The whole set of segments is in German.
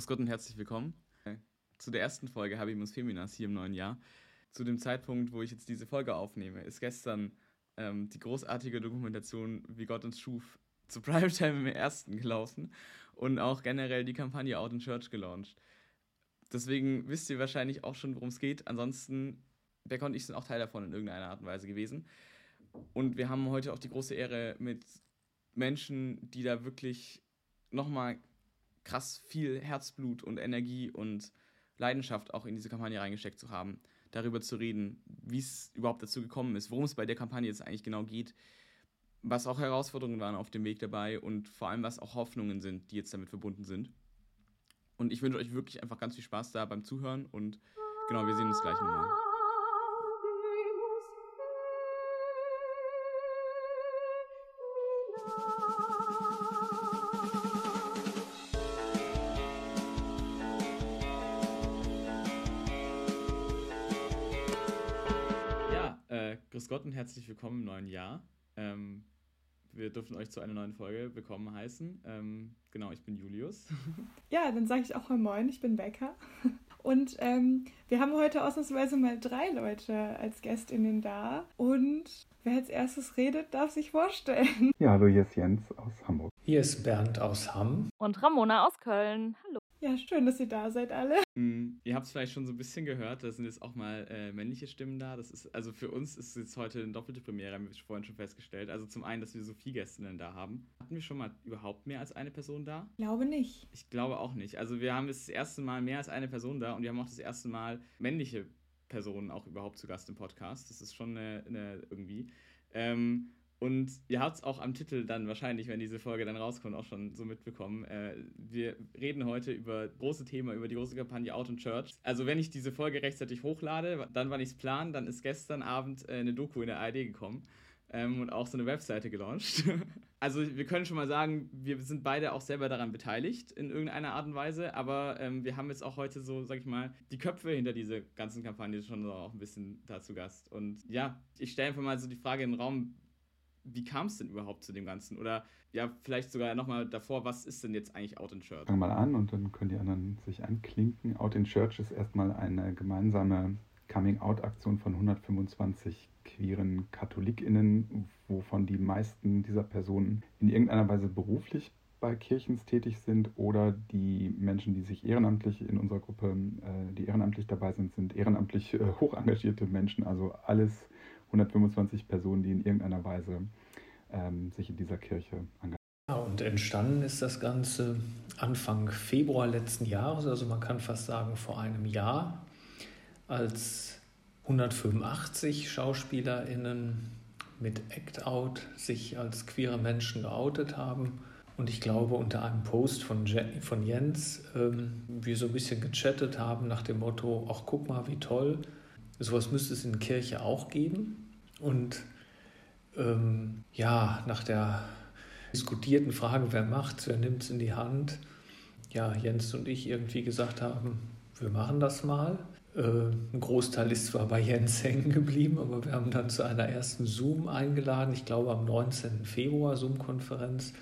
Grüß Gott und herzlich willkommen zu der ersten Folge Habimus Feminas hier im neuen Jahr. Zu dem Zeitpunkt, wo ich jetzt diese Folge aufnehme, ist gestern ähm, die großartige Dokumentation Wie Gott uns schuf zu Primetime im ersten gelaufen und auch generell die Kampagne Out in Church gelauncht. Deswegen wisst ihr wahrscheinlich auch schon, worum es geht. Ansonsten, Becker und ich sind auch Teil davon in irgendeiner Art und Weise gewesen. Und wir haben heute auch die große Ehre, mit Menschen, die da wirklich nochmal krass viel Herzblut und Energie und Leidenschaft auch in diese Kampagne reingesteckt zu haben, darüber zu reden, wie es überhaupt dazu gekommen ist, worum es bei der Kampagne jetzt eigentlich genau geht, was auch Herausforderungen waren auf dem Weg dabei und vor allem, was auch Hoffnungen sind, die jetzt damit verbunden sind. Und ich wünsche euch wirklich einfach ganz viel Spaß da beim Zuhören und genau, wir sehen uns gleich nochmal. Grüß Gott und herzlich willkommen im neuen Jahr. Ähm, wir dürfen euch zu einer neuen Folge willkommen heißen. Ähm, genau, ich bin Julius. Ja, dann sage ich auch mal Moin, ich bin Becker. Und ähm, wir haben heute ausnahmsweise mal drei Leute als GästInnen da. Und wer als erstes redet, darf sich vorstellen. Ja, hallo, hier ist Jens aus Hamburg. Hier ist Bernd aus Hamm. Und Ramona aus Köln. Hallo. Ja, schön, dass ihr da seid alle. Mm, ihr habt es vielleicht schon so ein bisschen gehört, da sind jetzt auch mal äh, männliche Stimmen da. Das ist, also für uns ist es jetzt heute eine doppelte Premiere, haben wir vorhin schon festgestellt. Also zum einen, dass wir so viele Gästinnen da haben. Hatten wir schon mal überhaupt mehr als eine Person da? Glaube nicht. Ich glaube auch nicht. Also wir haben jetzt das erste Mal mehr als eine Person da und wir haben auch das erste Mal männliche Personen auch überhaupt zu Gast im Podcast. Das ist schon eine, eine irgendwie. Ähm, und ihr habt es auch am Titel dann wahrscheinlich, wenn diese Folge dann rauskommt, auch schon so mitbekommen. Äh, wir reden heute über große Thema, über die große Kampagne Out in Church. Also wenn ich diese Folge rechtzeitig hochlade, dann wann ich es plan, dann ist gestern Abend äh, eine Doku in der ARD gekommen ähm, und auch so eine Webseite gelauncht. also wir können schon mal sagen, wir sind beide auch selber daran beteiligt in irgendeiner Art und Weise, aber ähm, wir haben jetzt auch heute so, sag ich mal, die Köpfe hinter dieser ganzen Kampagne schon auch ein bisschen dazu Gast. Und ja, ich stelle einfach mal so die Frage in den Raum, wie kam es denn überhaupt zu dem Ganzen? Oder ja, vielleicht sogar nochmal davor, was ist denn jetzt eigentlich Out in Church? Fangen wir mal an und dann können die anderen sich anklinken. Out in Church ist erstmal eine gemeinsame Coming-out-Aktion von 125 queeren KatholikInnen, wovon die meisten dieser Personen in irgendeiner Weise beruflich bei Kirchens tätig sind oder die Menschen, die sich ehrenamtlich in unserer Gruppe, äh, die ehrenamtlich dabei sind, sind ehrenamtlich äh, hoch engagierte Menschen. Also alles 125 Personen, die in irgendeiner Weise ähm, sich in dieser Kirche engagieren. Ja, und entstanden ist das Ganze Anfang Februar letzten Jahres, also man kann fast sagen vor einem Jahr, als 185 SchauspielerInnen mit Act Out sich als queere Menschen geoutet haben. Und ich glaube, unter einem Post von, Je von Jens ähm, wir so ein bisschen gechattet haben nach dem Motto, ach guck mal, wie toll, sowas müsste es in Kirche auch geben. Und ähm, ja, nach der diskutierten Frage, wer macht, wer nimmt es in die Hand, ja, Jens und ich irgendwie gesagt haben, wir machen das mal. Äh, ein Großteil ist zwar bei Jens hängen geblieben, aber wir haben dann zu einer ersten Zoom eingeladen, ich glaube am 19. Februar Zoom-Konferenz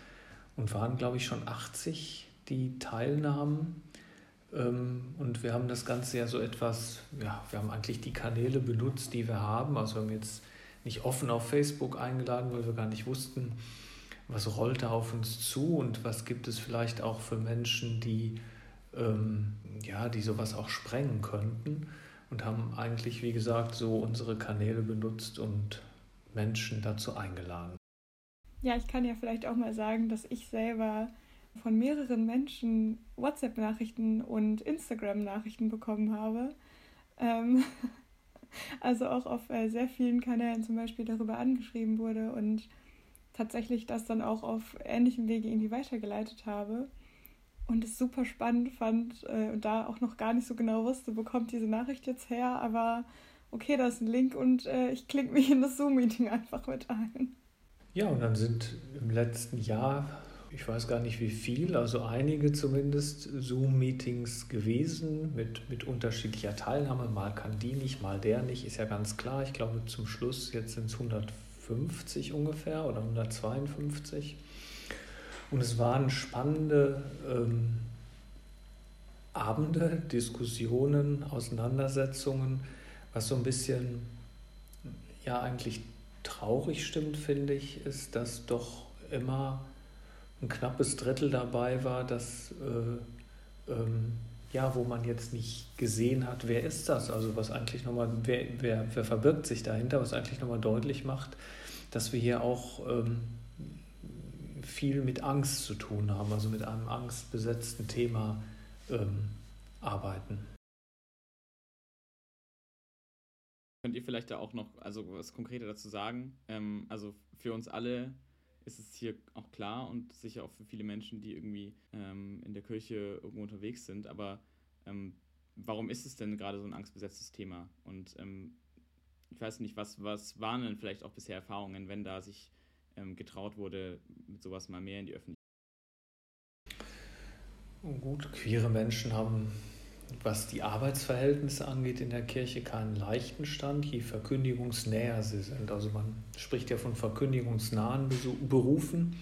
und waren, glaube ich, schon 80, die teilnahmen. Ähm, und wir haben das Ganze ja so etwas, ja, wir haben eigentlich die Kanäle benutzt, die wir haben. Also wir haben jetzt nicht offen auf Facebook eingeladen, weil wir gar nicht wussten, was rollt da auf uns zu und was gibt es vielleicht auch für Menschen, die, ähm, ja, die sowas auch sprengen könnten. Und haben eigentlich, wie gesagt, so unsere Kanäle benutzt und Menschen dazu eingeladen. Ja, ich kann ja vielleicht auch mal sagen, dass ich selber von mehreren Menschen WhatsApp-Nachrichten und Instagram-Nachrichten bekommen habe. Ähm, also auch auf äh, sehr vielen Kanälen zum Beispiel darüber angeschrieben wurde und tatsächlich das dann auch auf ähnlichem Wege irgendwie weitergeleitet habe und es super spannend fand äh, und da auch noch gar nicht so genau wusste, wo kommt diese Nachricht jetzt her, aber okay, da ist ein Link und äh, ich klinge mich in das Zoom-Meeting einfach mit ein. Ja, und dann sind im letzten Jahr ich weiß gar nicht wie viel, also einige zumindest Zoom-Meetings gewesen mit, mit unterschiedlicher Teilnahme. Mal kann die nicht, mal der nicht, ist ja ganz klar. Ich glaube, zum Schluss jetzt sind es 150 ungefähr oder 152. Und es waren spannende ähm, Abende, Diskussionen, Auseinandersetzungen, was so ein bisschen ja eigentlich traurig stimmt, finde ich, ist, dass doch immer ein knappes Drittel dabei war, dass äh, ähm, ja, wo man jetzt nicht gesehen hat, wer ist das? Also was eigentlich nochmal, wer, wer, wer verbirgt sich dahinter, was eigentlich nochmal deutlich macht, dass wir hier auch ähm, viel mit Angst zu tun haben, also mit einem angstbesetzten Thema ähm, arbeiten. Könnt ihr vielleicht da auch noch also was konkreter dazu sagen? Ähm, also für uns alle ist es hier auch klar und sicher auch für viele Menschen, die irgendwie ähm, in der Kirche irgendwo unterwegs sind. Aber ähm, warum ist es denn gerade so ein angstbesetztes Thema? Und ähm, ich weiß nicht, was, was waren denn vielleicht auch bisher Erfahrungen, wenn da sich ähm, getraut wurde, mit sowas mal mehr in die Öffentlichkeit? Gut, queere Menschen haben was die Arbeitsverhältnisse angeht in der Kirche keinen leichten Stand, je verkündigungsnäher sie sind. Also man spricht ja von verkündigungsnahen Berufen.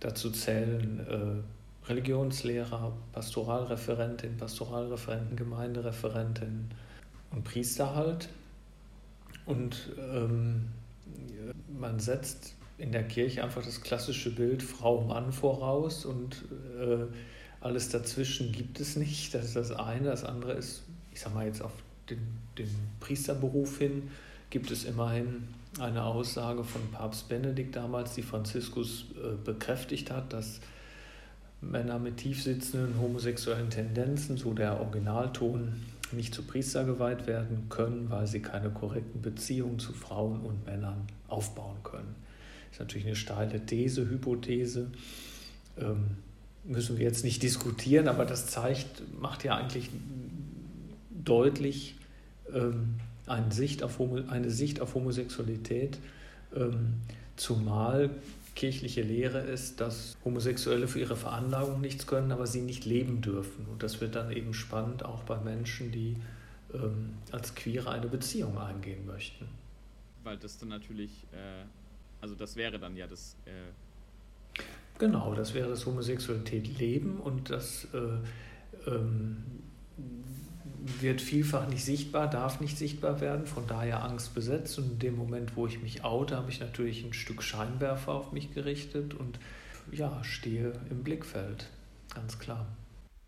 Dazu zählen äh, Religionslehrer, Pastoralreferentin, Pastoralreferenten, Gemeindereferentin und Priester halt. Und ähm, man setzt in der Kirche einfach das klassische Bild Frau-Mann voraus und äh, alles dazwischen gibt es nicht. Das ist das eine. Das andere ist, ich sage mal jetzt auf den, den Priesterberuf hin, gibt es immerhin eine Aussage von Papst Benedikt damals, die Franziskus äh, bekräftigt hat, dass Männer mit tiefsitzenden homosexuellen Tendenzen, so der Originalton, nicht zu Priester geweiht werden können, weil sie keine korrekten Beziehungen zu Frauen und Männern aufbauen können. Das ist natürlich eine steile These, Hypothese. Ähm, müssen wir jetzt nicht diskutieren, aber das zeigt, macht ja eigentlich deutlich ähm, eine, Sicht auf eine Sicht auf Homosexualität, ähm, zumal kirchliche Lehre ist, dass Homosexuelle für ihre Veranlagung nichts können, aber sie nicht leben dürfen. Und das wird dann eben spannend auch bei Menschen, die ähm, als Queere eine Beziehung eingehen möchten. Weil das dann natürlich, äh, also das wäre dann ja das äh, Genau, das wäre das Homosexualität leben und das äh, ähm, wird vielfach nicht sichtbar, darf nicht sichtbar werden, von daher Angst besetzt. Und in dem Moment, wo ich mich oute, habe ich natürlich ein Stück Scheinwerfer auf mich gerichtet und ja, stehe im Blickfeld, ganz klar.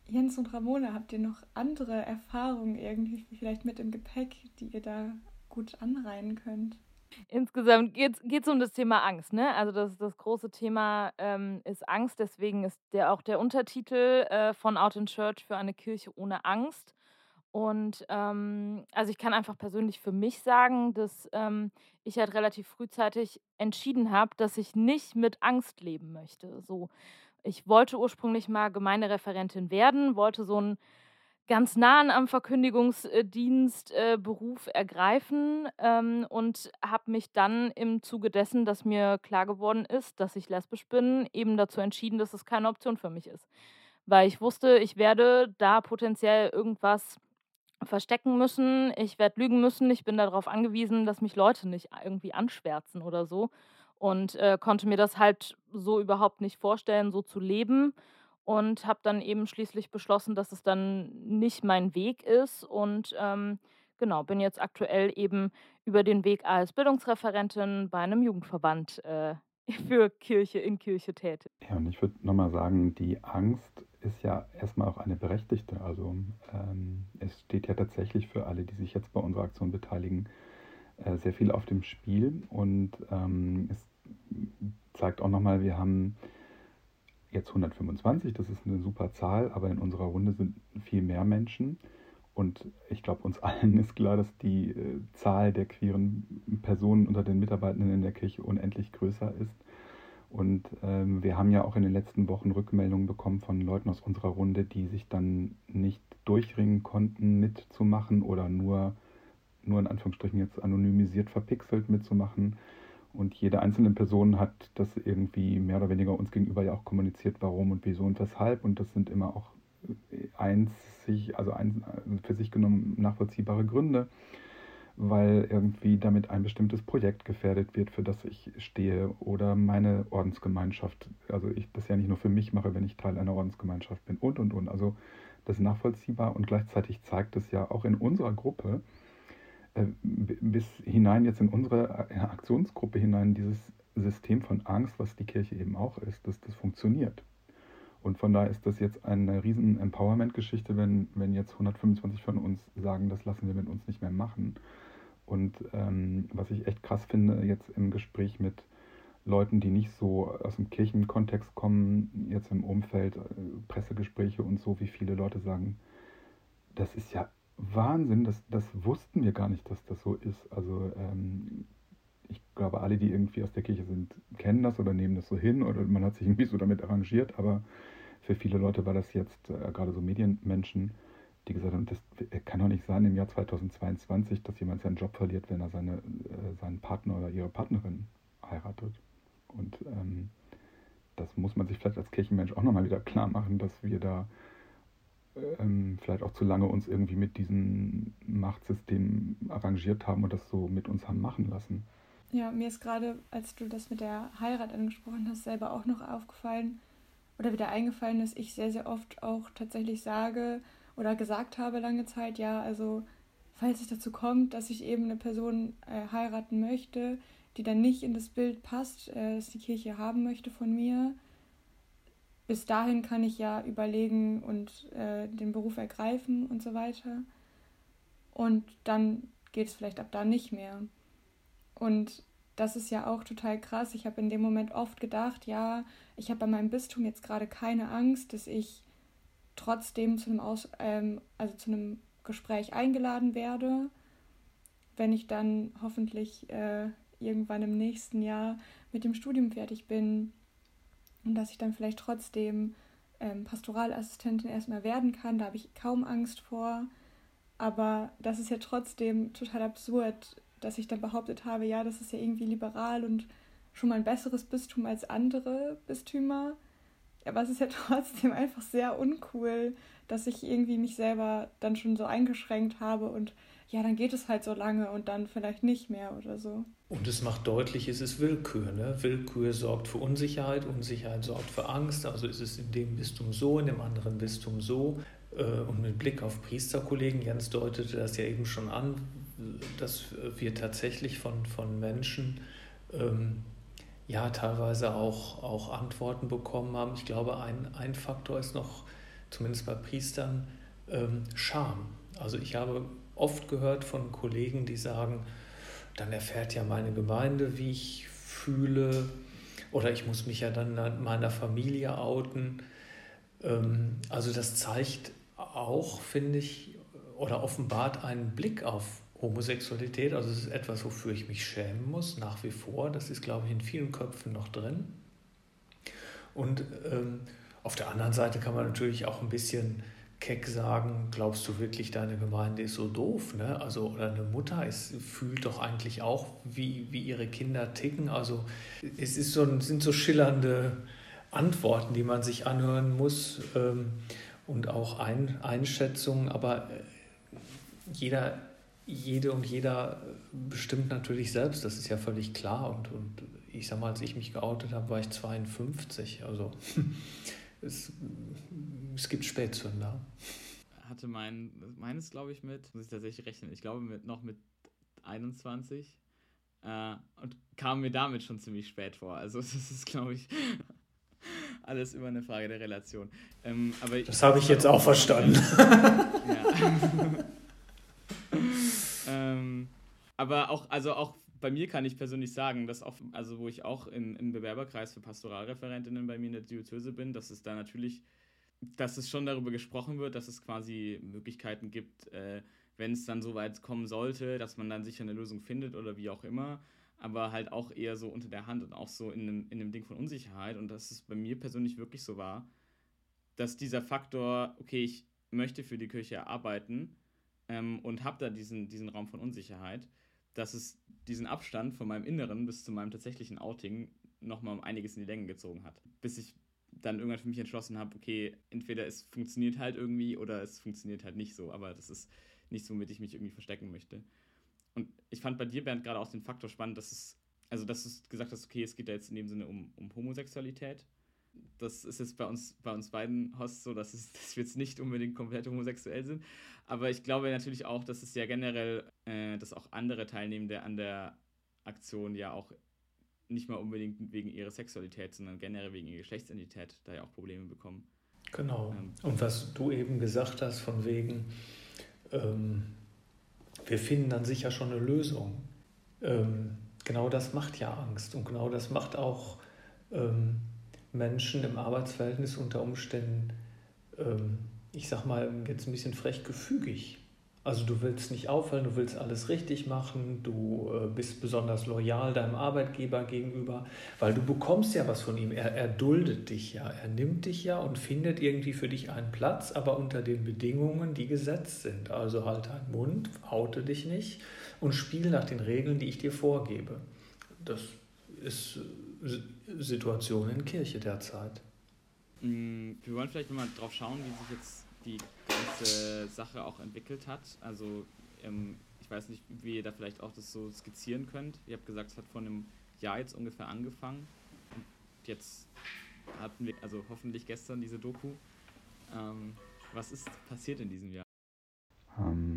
Jens und Ramona, habt ihr noch andere Erfahrungen irgendwie vielleicht mit im Gepäck, die ihr da gut anreihen könnt? Insgesamt geht es um das Thema Angst, ne? Also das, das große Thema ähm, ist Angst, deswegen ist der auch der Untertitel äh, von Out in Church für eine Kirche ohne Angst. Und ähm, also ich kann einfach persönlich für mich sagen, dass ähm, ich halt relativ frühzeitig entschieden habe, dass ich nicht mit Angst leben möchte. So, ich wollte ursprünglich mal Gemeindereferentin werden, wollte so ein ganz nahen am Verkündigungsdienst äh, Beruf ergreifen ähm, und habe mich dann im Zuge dessen, dass mir klar geworden ist, dass ich lesbisch bin, eben dazu entschieden, dass es keine Option für mich ist. Weil ich wusste, ich werde da potenziell irgendwas verstecken müssen, ich werde lügen müssen, ich bin darauf angewiesen, dass mich Leute nicht irgendwie anschwärzen oder so. Und äh, konnte mir das halt so überhaupt nicht vorstellen, so zu leben und habe dann eben schließlich beschlossen, dass es dann nicht mein Weg ist und ähm, genau, bin jetzt aktuell eben über den Weg als Bildungsreferentin bei einem Jugendverband äh, für Kirche in Kirche tätig. Ja, und ich würde nochmal sagen, die Angst ist ja erstmal auch eine berechtigte. Also ähm, es steht ja tatsächlich für alle, die sich jetzt bei unserer Aktion beteiligen, äh, sehr viel auf dem Spiel und ähm, es zeigt auch nochmal, wir haben jetzt 125, das ist eine super Zahl, aber in unserer Runde sind viel mehr Menschen. Und ich glaube, uns allen ist klar, dass die äh, Zahl der queeren Personen unter den Mitarbeitenden in der Kirche unendlich größer ist. Und ähm, wir haben ja auch in den letzten Wochen Rückmeldungen bekommen von Leuten aus unserer Runde, die sich dann nicht durchringen konnten, mitzumachen oder nur, nur in Anführungsstrichen jetzt anonymisiert verpixelt mitzumachen. Und jede einzelne Person hat das irgendwie mehr oder weniger uns gegenüber ja auch kommuniziert, warum und wieso und weshalb. Und das sind immer auch einzig, also ein, für sich genommen nachvollziehbare Gründe, weil irgendwie damit ein bestimmtes Projekt gefährdet wird, für das ich stehe oder meine Ordensgemeinschaft, also ich das ja nicht nur für mich mache, wenn ich Teil einer Ordensgemeinschaft bin und und und. Also das ist nachvollziehbar und gleichzeitig zeigt es ja auch in unserer Gruppe, äh, bis hinein jetzt in unsere äh, Aktionsgruppe hinein, dieses System von Angst, was die Kirche eben auch ist, dass das funktioniert. Und von daher ist das jetzt eine riesen Empowerment-Geschichte, wenn, wenn jetzt 125 von uns sagen, das lassen wir mit uns nicht mehr machen. Und ähm, was ich echt krass finde, jetzt im Gespräch mit Leuten, die nicht so aus dem Kirchenkontext kommen, jetzt im Umfeld, äh, Pressegespräche und so, wie viele Leute sagen, das ist ja Wahnsinn, das, das wussten wir gar nicht, dass das so ist. Also ähm, ich glaube, alle, die irgendwie aus der Kirche sind, kennen das oder nehmen das so hin oder man hat sich irgendwie so damit arrangiert, aber für viele Leute war das jetzt äh, gerade so Medienmenschen, die gesagt haben, das kann doch nicht sein im Jahr 2022, dass jemand seinen Job verliert, wenn er seine, äh, seinen Partner oder ihre Partnerin heiratet. Und ähm, das muss man sich vielleicht als Kirchenmensch auch nochmal wieder klar machen, dass wir da ähm, vielleicht auch zu lange uns irgendwie mit diesem Machtsystem arrangiert haben und das so mit uns haben machen lassen. Ja, mir ist gerade, als du das mit der Heirat angesprochen hast, selber auch noch aufgefallen oder wieder eingefallen, dass ich sehr, sehr oft auch tatsächlich sage oder gesagt habe lange Zeit, ja, also falls es dazu kommt, dass ich eben eine Person äh, heiraten möchte, die dann nicht in das Bild passt, äh, das die Kirche haben möchte von mir, bis dahin kann ich ja überlegen und äh, den Beruf ergreifen und so weiter. Und dann geht es vielleicht ab da nicht mehr. Und das ist ja auch total krass. Ich habe in dem Moment oft gedacht, ja, ich habe bei meinem Bistum jetzt gerade keine Angst, dass ich trotzdem zu einem, Aus ähm, also zu einem Gespräch eingeladen werde, wenn ich dann hoffentlich äh, irgendwann im nächsten Jahr mit dem Studium fertig bin und dass ich dann vielleicht trotzdem ähm, Pastoralassistentin erstmal werden kann. Da habe ich kaum Angst vor. Aber das ist ja trotzdem total absurd, dass ich dann behauptet habe, ja, das ist ja irgendwie liberal und schon mal ein besseres Bistum als andere Bistümer. Aber es ist ja trotzdem einfach sehr uncool, dass ich irgendwie mich selber dann schon so eingeschränkt habe und ja, dann geht es halt so lange und dann vielleicht nicht mehr oder so. Und es macht deutlich, es ist Willkür. Ne? Willkür sorgt für Unsicherheit, Unsicherheit sorgt für Angst. Also ist es in dem Bistum so, in dem anderen Bistum so. Äh, und mit Blick auf Priesterkollegen, Jens deutete das ja eben schon an, dass wir tatsächlich von, von Menschen ähm, ja teilweise auch, auch Antworten bekommen haben. Ich glaube, ein, ein Faktor ist noch, zumindest bei Priestern, ähm, Scham. Also ich habe oft gehört von Kollegen, die sagen, dann erfährt ja meine Gemeinde, wie ich fühle, oder ich muss mich ja dann meiner Familie outen. Ähm, also das zeigt auch, finde ich, oder offenbart einen Blick auf Homosexualität, also es ist etwas, wofür ich mich schämen muss, nach wie vor. Das ist, glaube ich, in vielen Köpfen noch drin. Und ähm, auf der anderen Seite kann man natürlich auch ein bisschen keck sagen, glaubst du wirklich, deine Gemeinde ist so doof? Ne? Also, oder eine Mutter ist, fühlt doch eigentlich auch, wie, wie ihre Kinder ticken. Also es ist so, sind so schillernde Antworten, die man sich anhören muss ähm, und auch ein, Einschätzungen, aber äh, jeder jede und jeder bestimmt natürlich selbst, das ist ja völlig klar. Und, und ich sag mal, als ich mich geoutet habe, war ich 52. Also es, es gibt Spätzünder. Hatte mein, meines glaube ich mit, muss ich tatsächlich rechnen, ich glaube mit, noch mit 21 äh, und kam mir damit schon ziemlich spät vor. Also das ist, glaube ich, alles immer eine Frage der Relation. Ähm, aber das habe ich jetzt auch verstanden. ähm, aber auch, also auch bei mir kann ich persönlich sagen, dass auch, also wo ich auch in, im Bewerberkreis für Pastoralreferentinnen bei mir in der Diözese bin, dass es da natürlich, dass es schon darüber gesprochen wird, dass es quasi Möglichkeiten gibt, äh, wenn es dann so weit kommen sollte, dass man dann sicher eine Lösung findet oder wie auch immer, aber halt auch eher so unter der Hand und auch so in einem, in einem Ding von Unsicherheit und dass es bei mir persönlich wirklich so war, dass dieser Faktor, okay, ich möchte für die Kirche arbeiten, ähm, und habe da diesen, diesen Raum von Unsicherheit, dass es diesen Abstand von meinem Inneren bis zu meinem tatsächlichen Outing nochmal um einiges in die Länge gezogen hat. Bis ich dann irgendwann für mich entschlossen habe, okay, entweder es funktioniert halt irgendwie oder es funktioniert halt nicht so, aber das ist nichts, womit ich mich irgendwie verstecken möchte. Und ich fand bei dir, Bernd, gerade auch den Faktor spannend, dass es, also dass du gesagt hast, okay, es geht da jetzt in dem Sinne um, um Homosexualität. das ist jetzt bei uns, bei uns beiden Hosts so, dass, es, dass wir jetzt nicht unbedingt komplett homosexuell sind. Aber ich glaube natürlich auch, dass es ja generell, äh, dass auch andere Teilnehmende an der Aktion ja auch nicht mal unbedingt wegen ihrer Sexualität, sondern generell wegen ihrer Geschlechtsidentität da ja auch Probleme bekommen. Genau. Ähm, Und was du eben gesagt hast, von wegen, ähm, wir finden dann sicher schon eine Lösung. Ähm, genau das macht ja Angst und genau das macht auch ähm, Menschen im Arbeitsverhältnis unter Umständen, ähm, ich sag mal jetzt ein bisschen frech gefügig. Also du willst nicht auffallen, du willst alles richtig machen, du äh, bist besonders loyal deinem Arbeitgeber gegenüber, weil du bekommst ja was von ihm. Er, er duldet dich ja, er nimmt dich ja und findet irgendwie für dich einen Platz, aber unter den Bedingungen, die gesetzt sind. Also halt deinen Mund, oute dich nicht und spiel nach den Regeln, die ich dir vorgebe. Das ist Situation in Kirche derzeit. Mm, wir wollen vielleicht nochmal drauf schauen, wie sich jetzt die ganze Sache auch entwickelt hat. Also ähm, ich weiß nicht, wie ihr da vielleicht auch das so skizzieren könnt. Ihr habt gesagt, es hat vor einem Jahr jetzt ungefähr angefangen. Und jetzt hatten wir, also hoffentlich gestern diese Doku. Ähm, was ist passiert in diesem Jahr? Ähm,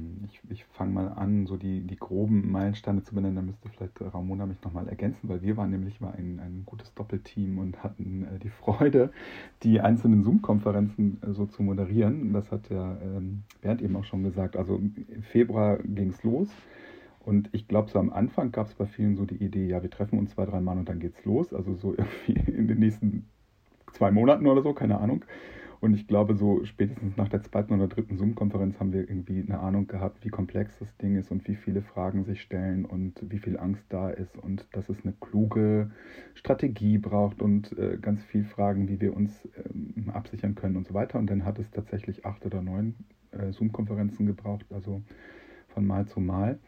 ich fange mal an, so die, die groben Meilensteine zu benennen. Da müsste vielleicht Ramona mich nochmal ergänzen, weil wir waren nämlich mal ein, ein gutes Doppelteam und hatten äh, die Freude, die einzelnen Zoom-Konferenzen äh, so zu moderieren. Das hat ja ähm, Bernd eben auch schon gesagt. Also im Februar ging es los. Und ich glaube, so am Anfang gab es bei vielen so die Idee, ja, wir treffen uns zwei, drei Mal und dann geht's los. Also so irgendwie in den nächsten zwei Monaten oder so, keine Ahnung. Und ich glaube, so spätestens nach der zweiten oder dritten Zoom-Konferenz haben wir irgendwie eine Ahnung gehabt, wie komplex das Ding ist und wie viele Fragen sich stellen und wie viel Angst da ist und dass es eine kluge Strategie braucht und äh, ganz viel Fragen, wie wir uns ähm, absichern können und so weiter. Und dann hat es tatsächlich acht oder neun äh, Zoom-Konferenzen gebraucht, also von Mal zu Mal.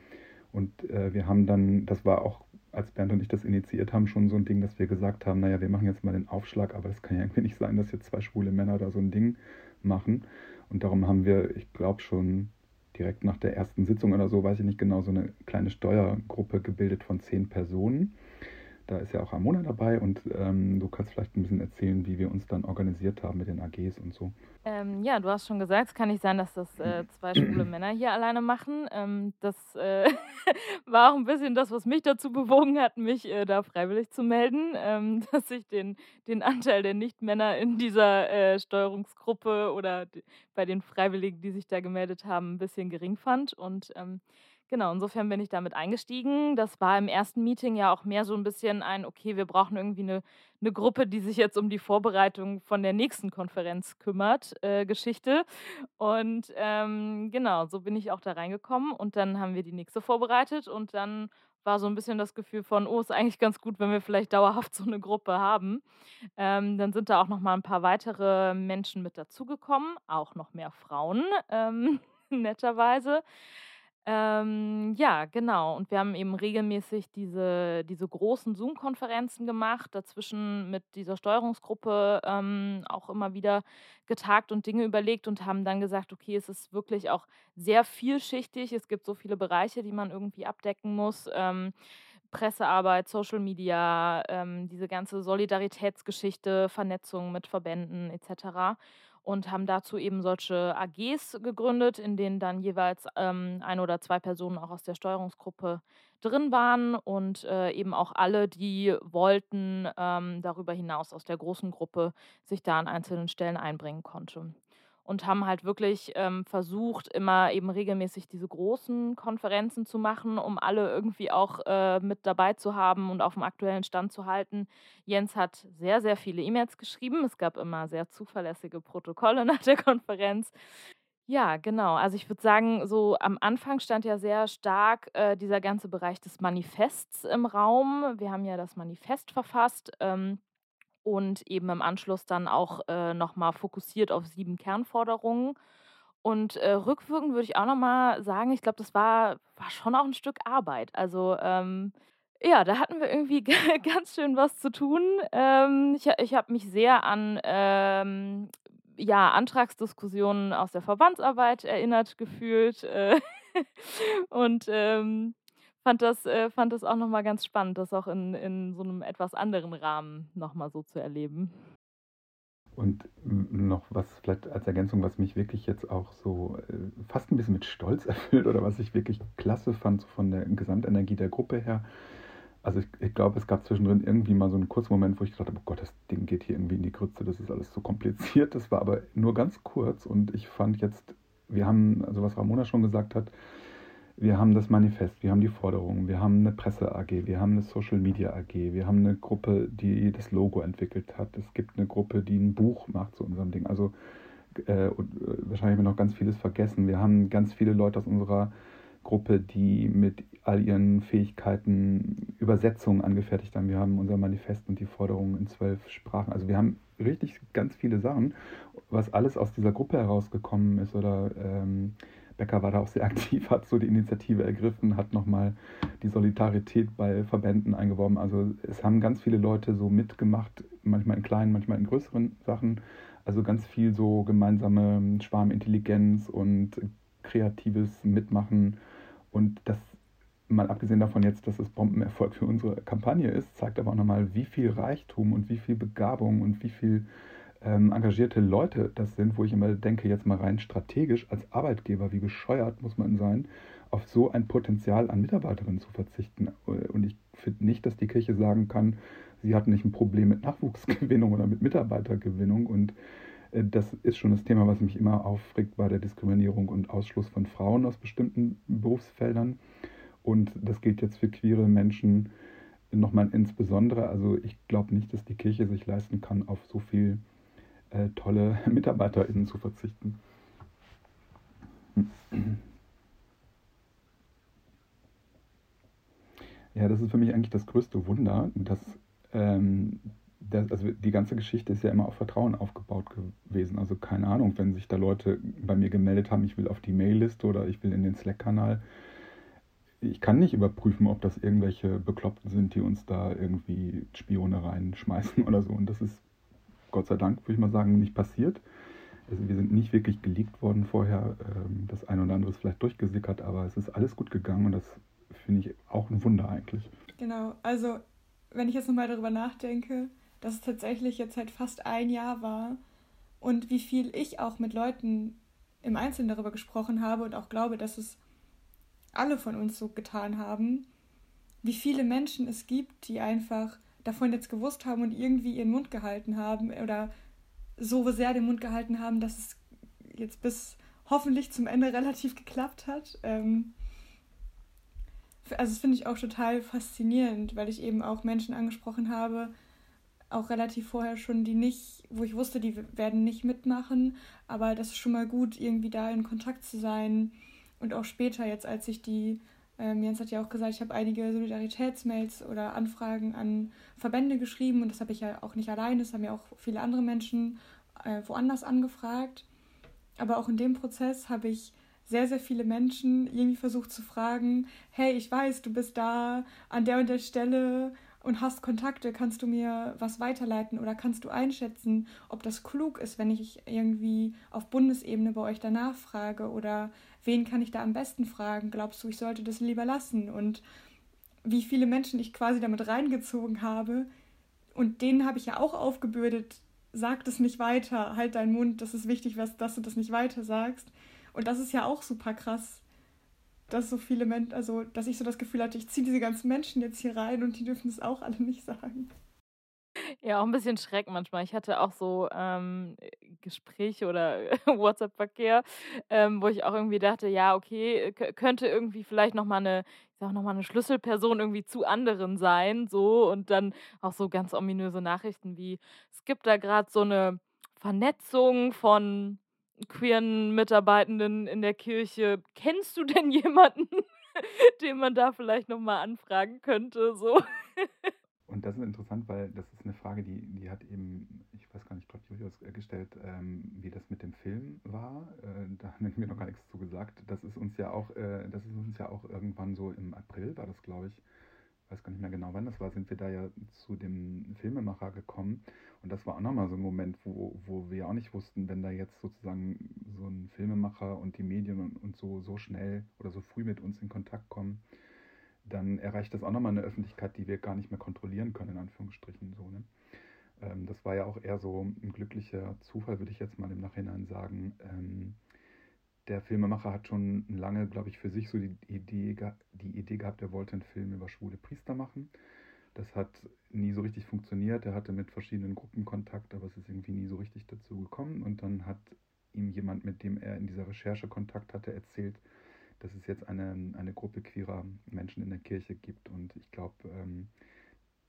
Und äh, wir haben dann, das war auch als Bernd und ich das initiiert haben, schon so ein Ding, dass wir gesagt haben, naja, wir machen jetzt mal den Aufschlag, aber das kann ja irgendwie nicht sein, dass jetzt zwei schwule Männer da so ein Ding machen. Und darum haben wir, ich glaube schon direkt nach der ersten Sitzung oder so, weiß ich nicht genau, so eine kleine Steuergruppe gebildet von zehn Personen. Da ist ja auch Ramona dabei und ähm, du kannst vielleicht ein bisschen erzählen, wie wir uns dann organisiert haben mit den AGs und so. Ähm, ja, du hast schon gesagt, es kann nicht sein, dass das äh, zwei schwule Männer hier alleine machen. Ähm, das äh, war auch ein bisschen das, was mich dazu bewogen hat, mich äh, da freiwillig zu melden, ähm, dass ich den, den Anteil der Nichtmänner in dieser äh, Steuerungsgruppe oder bei den Freiwilligen, die sich da gemeldet haben, ein bisschen gering fand. Und ähm, Genau, insofern bin ich damit eingestiegen. Das war im ersten Meeting ja auch mehr so ein bisschen ein, okay, wir brauchen irgendwie eine, eine Gruppe, die sich jetzt um die Vorbereitung von der nächsten Konferenz kümmert, äh, Geschichte. Und ähm, genau, so bin ich auch da reingekommen. Und dann haben wir die nächste vorbereitet und dann war so ein bisschen das Gefühl von, oh, ist eigentlich ganz gut, wenn wir vielleicht dauerhaft so eine Gruppe haben. Ähm, dann sind da auch noch mal ein paar weitere Menschen mit dazugekommen, auch noch mehr Frauen, ähm, netterweise. Ähm, ja, genau. Und wir haben eben regelmäßig diese, diese großen Zoom-Konferenzen gemacht, dazwischen mit dieser Steuerungsgruppe ähm, auch immer wieder getagt und Dinge überlegt und haben dann gesagt, okay, es ist wirklich auch sehr vielschichtig. Es gibt so viele Bereiche, die man irgendwie abdecken muss. Ähm, Pressearbeit, Social Media, ähm, diese ganze Solidaritätsgeschichte, Vernetzung mit Verbänden etc und haben dazu eben solche AGs gegründet, in denen dann jeweils ähm, ein oder zwei Personen auch aus der Steuerungsgruppe drin waren und äh, eben auch alle, die wollten, ähm, darüber hinaus aus der großen Gruppe sich da an einzelnen Stellen einbringen konnten und haben halt wirklich ähm, versucht, immer eben regelmäßig diese großen Konferenzen zu machen, um alle irgendwie auch äh, mit dabei zu haben und auf dem aktuellen Stand zu halten. Jens hat sehr, sehr viele E-Mails geschrieben. Es gab immer sehr zuverlässige Protokolle nach der Konferenz. Ja, genau. Also ich würde sagen, so am Anfang stand ja sehr stark äh, dieser ganze Bereich des Manifests im Raum. Wir haben ja das Manifest verfasst. Ähm, und eben im Anschluss dann auch äh, nochmal fokussiert auf sieben Kernforderungen. Und äh, rückwirkend würde ich auch nochmal sagen, ich glaube, das war, war schon auch ein Stück Arbeit. Also ähm, ja, da hatten wir irgendwie ganz schön was zu tun. Ähm, ich ich habe mich sehr an ähm, ja, Antragsdiskussionen aus der Verbandsarbeit erinnert gefühlt. Äh, und ähm, fand das, äh, fand das auch nochmal ganz spannend, das auch in, in so einem etwas anderen Rahmen nochmal so zu erleben. Und noch was vielleicht als Ergänzung, was mich wirklich jetzt auch so äh, fast ein bisschen mit Stolz erfüllt oder was ich wirklich klasse fand so von der Gesamtenergie der Gruppe her. Also ich, ich glaube, es gab zwischendrin irgendwie mal so einen kurzen Moment, wo ich dachte, oh Gott, das Ding geht hier irgendwie in die Grütze, das ist alles so kompliziert. Das war aber nur ganz kurz und ich fand jetzt, wir haben, also was Ramona schon gesagt hat, wir haben das Manifest, wir haben die Forderungen, wir haben eine Presse AG, wir haben eine Social Media AG, wir haben eine Gruppe, die das Logo entwickelt hat. Es gibt eine Gruppe, die ein Buch macht zu unserem Ding. Also äh, und, äh, wahrscheinlich haben wir noch ganz vieles vergessen. Wir haben ganz viele Leute aus unserer Gruppe, die mit all ihren Fähigkeiten Übersetzungen angefertigt haben. Wir haben unser Manifest und die Forderungen in zwölf Sprachen. Also wir haben richtig ganz viele Sachen, was alles aus dieser Gruppe herausgekommen ist oder ähm, Becker war da auch sehr aktiv, hat so die Initiative ergriffen, hat nochmal die Solidarität bei Verbänden eingeworben. Also es haben ganz viele Leute so mitgemacht, manchmal in kleinen, manchmal in größeren Sachen. Also ganz viel so gemeinsame Schwarmintelligenz und kreatives Mitmachen. Und das, mal abgesehen davon jetzt, dass es Bombenerfolg für unsere Kampagne ist, zeigt aber auch nochmal, wie viel Reichtum und wie viel Begabung und wie viel ähm, engagierte Leute das sind, wo ich immer denke, jetzt mal rein strategisch als Arbeitgeber, wie bescheuert muss man sein, auf so ein Potenzial an Mitarbeiterinnen zu verzichten. Und ich finde nicht, dass die Kirche sagen kann, sie hat nicht ein Problem mit Nachwuchsgewinnung oder mit Mitarbeitergewinnung. Und äh, das ist schon das Thema, was mich immer aufregt bei der Diskriminierung und Ausschluss von Frauen aus bestimmten Berufsfeldern. Und das gilt jetzt für queere Menschen nochmal insbesondere. Also ich glaube nicht, dass die Kirche sich leisten kann, auf so viel äh, tolle MitarbeiterInnen zu verzichten. Ja, das ist für mich eigentlich das größte Wunder, dass, ähm, das, also die ganze Geschichte ist ja immer auf Vertrauen aufgebaut gewesen. Also keine Ahnung, wenn sich da Leute bei mir gemeldet haben, ich will auf die Mailliste oder ich will in den Slack-Kanal. Ich kann nicht überprüfen, ob das irgendwelche Bekloppten sind, die uns da irgendwie Spione reinschmeißen oder so. Und das ist Gott sei Dank, würde ich mal sagen, nicht passiert. Also wir sind nicht wirklich geleakt worden vorher. Ähm, das eine oder andere ist vielleicht durchgesickert, aber es ist alles gut gegangen und das finde ich auch ein Wunder eigentlich. Genau, also wenn ich jetzt nochmal darüber nachdenke, dass es tatsächlich jetzt halt fast ein Jahr war und wie viel ich auch mit Leuten im Einzelnen darüber gesprochen habe und auch glaube, dass es alle von uns so getan haben, wie viele Menschen es gibt, die einfach davon jetzt gewusst haben und irgendwie ihren Mund gehalten haben oder so sehr den Mund gehalten haben, dass es jetzt bis hoffentlich zum Ende relativ geklappt hat. Ähm, also das finde ich auch total faszinierend, weil ich eben auch Menschen angesprochen habe, auch relativ vorher schon, die nicht, wo ich wusste, die werden nicht mitmachen, aber das ist schon mal gut, irgendwie da in Kontakt zu sein. Und auch später, jetzt als ich die ähm, Jens hat ja auch gesagt, ich habe einige Solidaritätsmails oder Anfragen an Verbände geschrieben und das habe ich ja auch nicht allein, das haben ja auch viele andere Menschen äh, woanders angefragt. Aber auch in dem Prozess habe ich sehr, sehr viele Menschen irgendwie versucht zu fragen, hey, ich weiß, du bist da an der und der Stelle und hast Kontakte, kannst du mir was weiterleiten oder kannst du einschätzen, ob das klug ist, wenn ich irgendwie auf Bundesebene bei euch danach frage oder wen kann ich da am besten fragen? Glaubst du, ich sollte das lieber lassen? Und wie viele Menschen ich quasi damit reingezogen habe. Und denen habe ich ja auch aufgebürdet, sag das nicht weiter, halt deinen Mund, das ist wichtig, dass du das nicht weiter sagst. Und das ist ja auch super krass, dass so viele Menschen, also dass ich so das Gefühl hatte, ich ziehe diese ganzen Menschen jetzt hier rein und die dürfen es auch alle nicht sagen. Ja, auch ein bisschen Schreck manchmal. Ich hatte auch so ähm, Gespräche oder WhatsApp-Verkehr, ähm, wo ich auch irgendwie dachte, ja, okay, könnte irgendwie vielleicht nochmal eine, ich sag nochmal eine Schlüsselperson irgendwie zu anderen sein, so und dann auch so ganz ominöse Nachrichten wie, es gibt da gerade so eine Vernetzung von queeren Mitarbeitenden in der Kirche. Kennst du denn jemanden, den man da vielleicht nochmal anfragen könnte? So. Und das ist interessant, weil das ist eine Frage, die, die hat eben, ich weiß gar nicht, ich glaube, Julius gestellt, ähm, wie das mit dem Film war. Äh, da haben wir noch gar nichts zu gesagt. Das ist uns ja auch, äh, das ist uns ja auch irgendwann so im April, war das, glaube ich, weiß gar nicht mehr genau wann das war, sind wir da ja zu dem Filmemacher gekommen. Und das war auch nochmal so ein Moment, wo, wo wir auch nicht wussten, wenn da jetzt sozusagen so ein Filmemacher und die Medien und, und so, so schnell oder so früh mit uns in Kontakt kommen dann erreicht das auch nochmal eine Öffentlichkeit, die wir gar nicht mehr kontrollieren können, in Anführungsstrichen. So, ne? ähm, das war ja auch eher so ein glücklicher Zufall, würde ich jetzt mal im Nachhinein sagen. Der Filmemacher hat schon lange, glaube ich, für sich so die Idee, die Idee gehabt, er wollte einen Film über schwule Priester machen. Das hat nie so richtig funktioniert. Er hatte mit verschiedenen Gruppen Kontakt, aber es ist irgendwie nie so richtig dazu gekommen. Und dann hat ihm jemand, mit dem er in dieser Recherche Kontakt hatte, erzählt, dass es jetzt eine, eine Gruppe queerer Menschen in der Kirche gibt. Und ich glaube, ähm,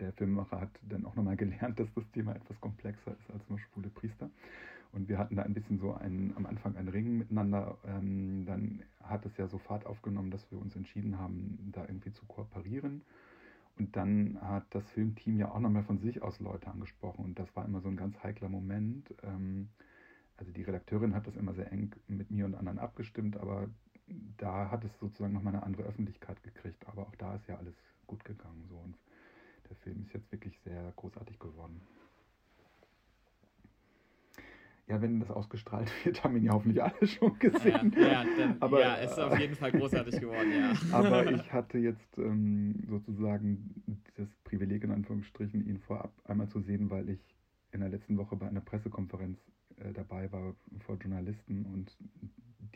der Filmemacher hat dann auch nochmal gelernt, dass das Thema etwas komplexer ist als nur schwule Priester. Und wir hatten da ein bisschen so einen, am Anfang einen Ring miteinander. Ähm, dann hat es ja so Fahrt aufgenommen, dass wir uns entschieden haben, da irgendwie zu kooperieren. Und dann hat das Filmteam ja auch nochmal von sich aus Leute angesprochen. Und das war immer so ein ganz heikler Moment. Ähm, also die Redakteurin hat das immer sehr eng mit mir und anderen abgestimmt, aber da hat es sozusagen nochmal eine andere Öffentlichkeit gekriegt. Aber auch da ist ja alles gut gegangen. So. Und der Film ist jetzt wirklich sehr großartig geworden. Ja, wenn das ausgestrahlt wird, haben ihn ja hoffentlich alle schon gesehen. Ja, ja, dann, aber, ja ist auf jeden Fall großartig geworden, ja. Aber ich hatte jetzt ähm, sozusagen das Privileg, in Anführungsstrichen, ihn vorab einmal zu sehen, weil ich in der letzten Woche bei einer Pressekonferenz äh, dabei war vor Journalisten und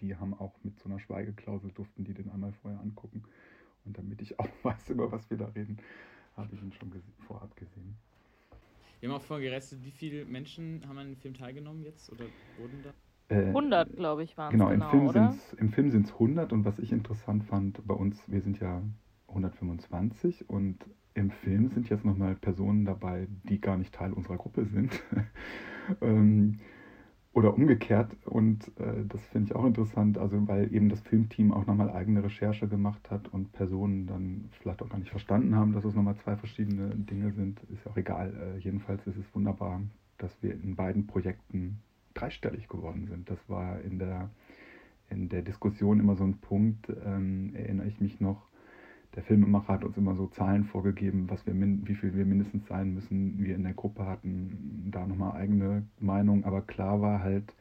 die haben auch mit so einer Schweigeklausel, durften die den einmal vorher angucken. Und damit ich auch weiß, über was wir da reden, habe ich ihn schon vorab gesehen. Wir haben auch vorher gerestet, wie viele Menschen haben an dem Film teilgenommen jetzt oder wurden da? Äh, 100, glaube ich, waren es. Genau, genau, im Film im Film sind es 100 und was ich interessant fand, bei uns, wir sind ja 125 und im Film sind jetzt nochmal Personen dabei, die gar nicht Teil unserer Gruppe sind. ähm, oder umgekehrt. Und äh, das finde ich auch interessant, also weil eben das Filmteam auch nochmal eigene Recherche gemacht hat und Personen dann vielleicht auch gar nicht verstanden haben, dass es nochmal zwei verschiedene Dinge sind. Ist ja auch egal. Äh, jedenfalls ist es wunderbar, dass wir in beiden Projekten dreistellig geworden sind. Das war in der, in der Diskussion immer so ein Punkt, ähm, erinnere ich mich noch, der Filmemacher hat uns immer so Zahlen vorgegeben, was wir wie viel wir mindestens sein müssen. Wir in der Gruppe hatten da nochmal eigene Meinung, aber klar war halt,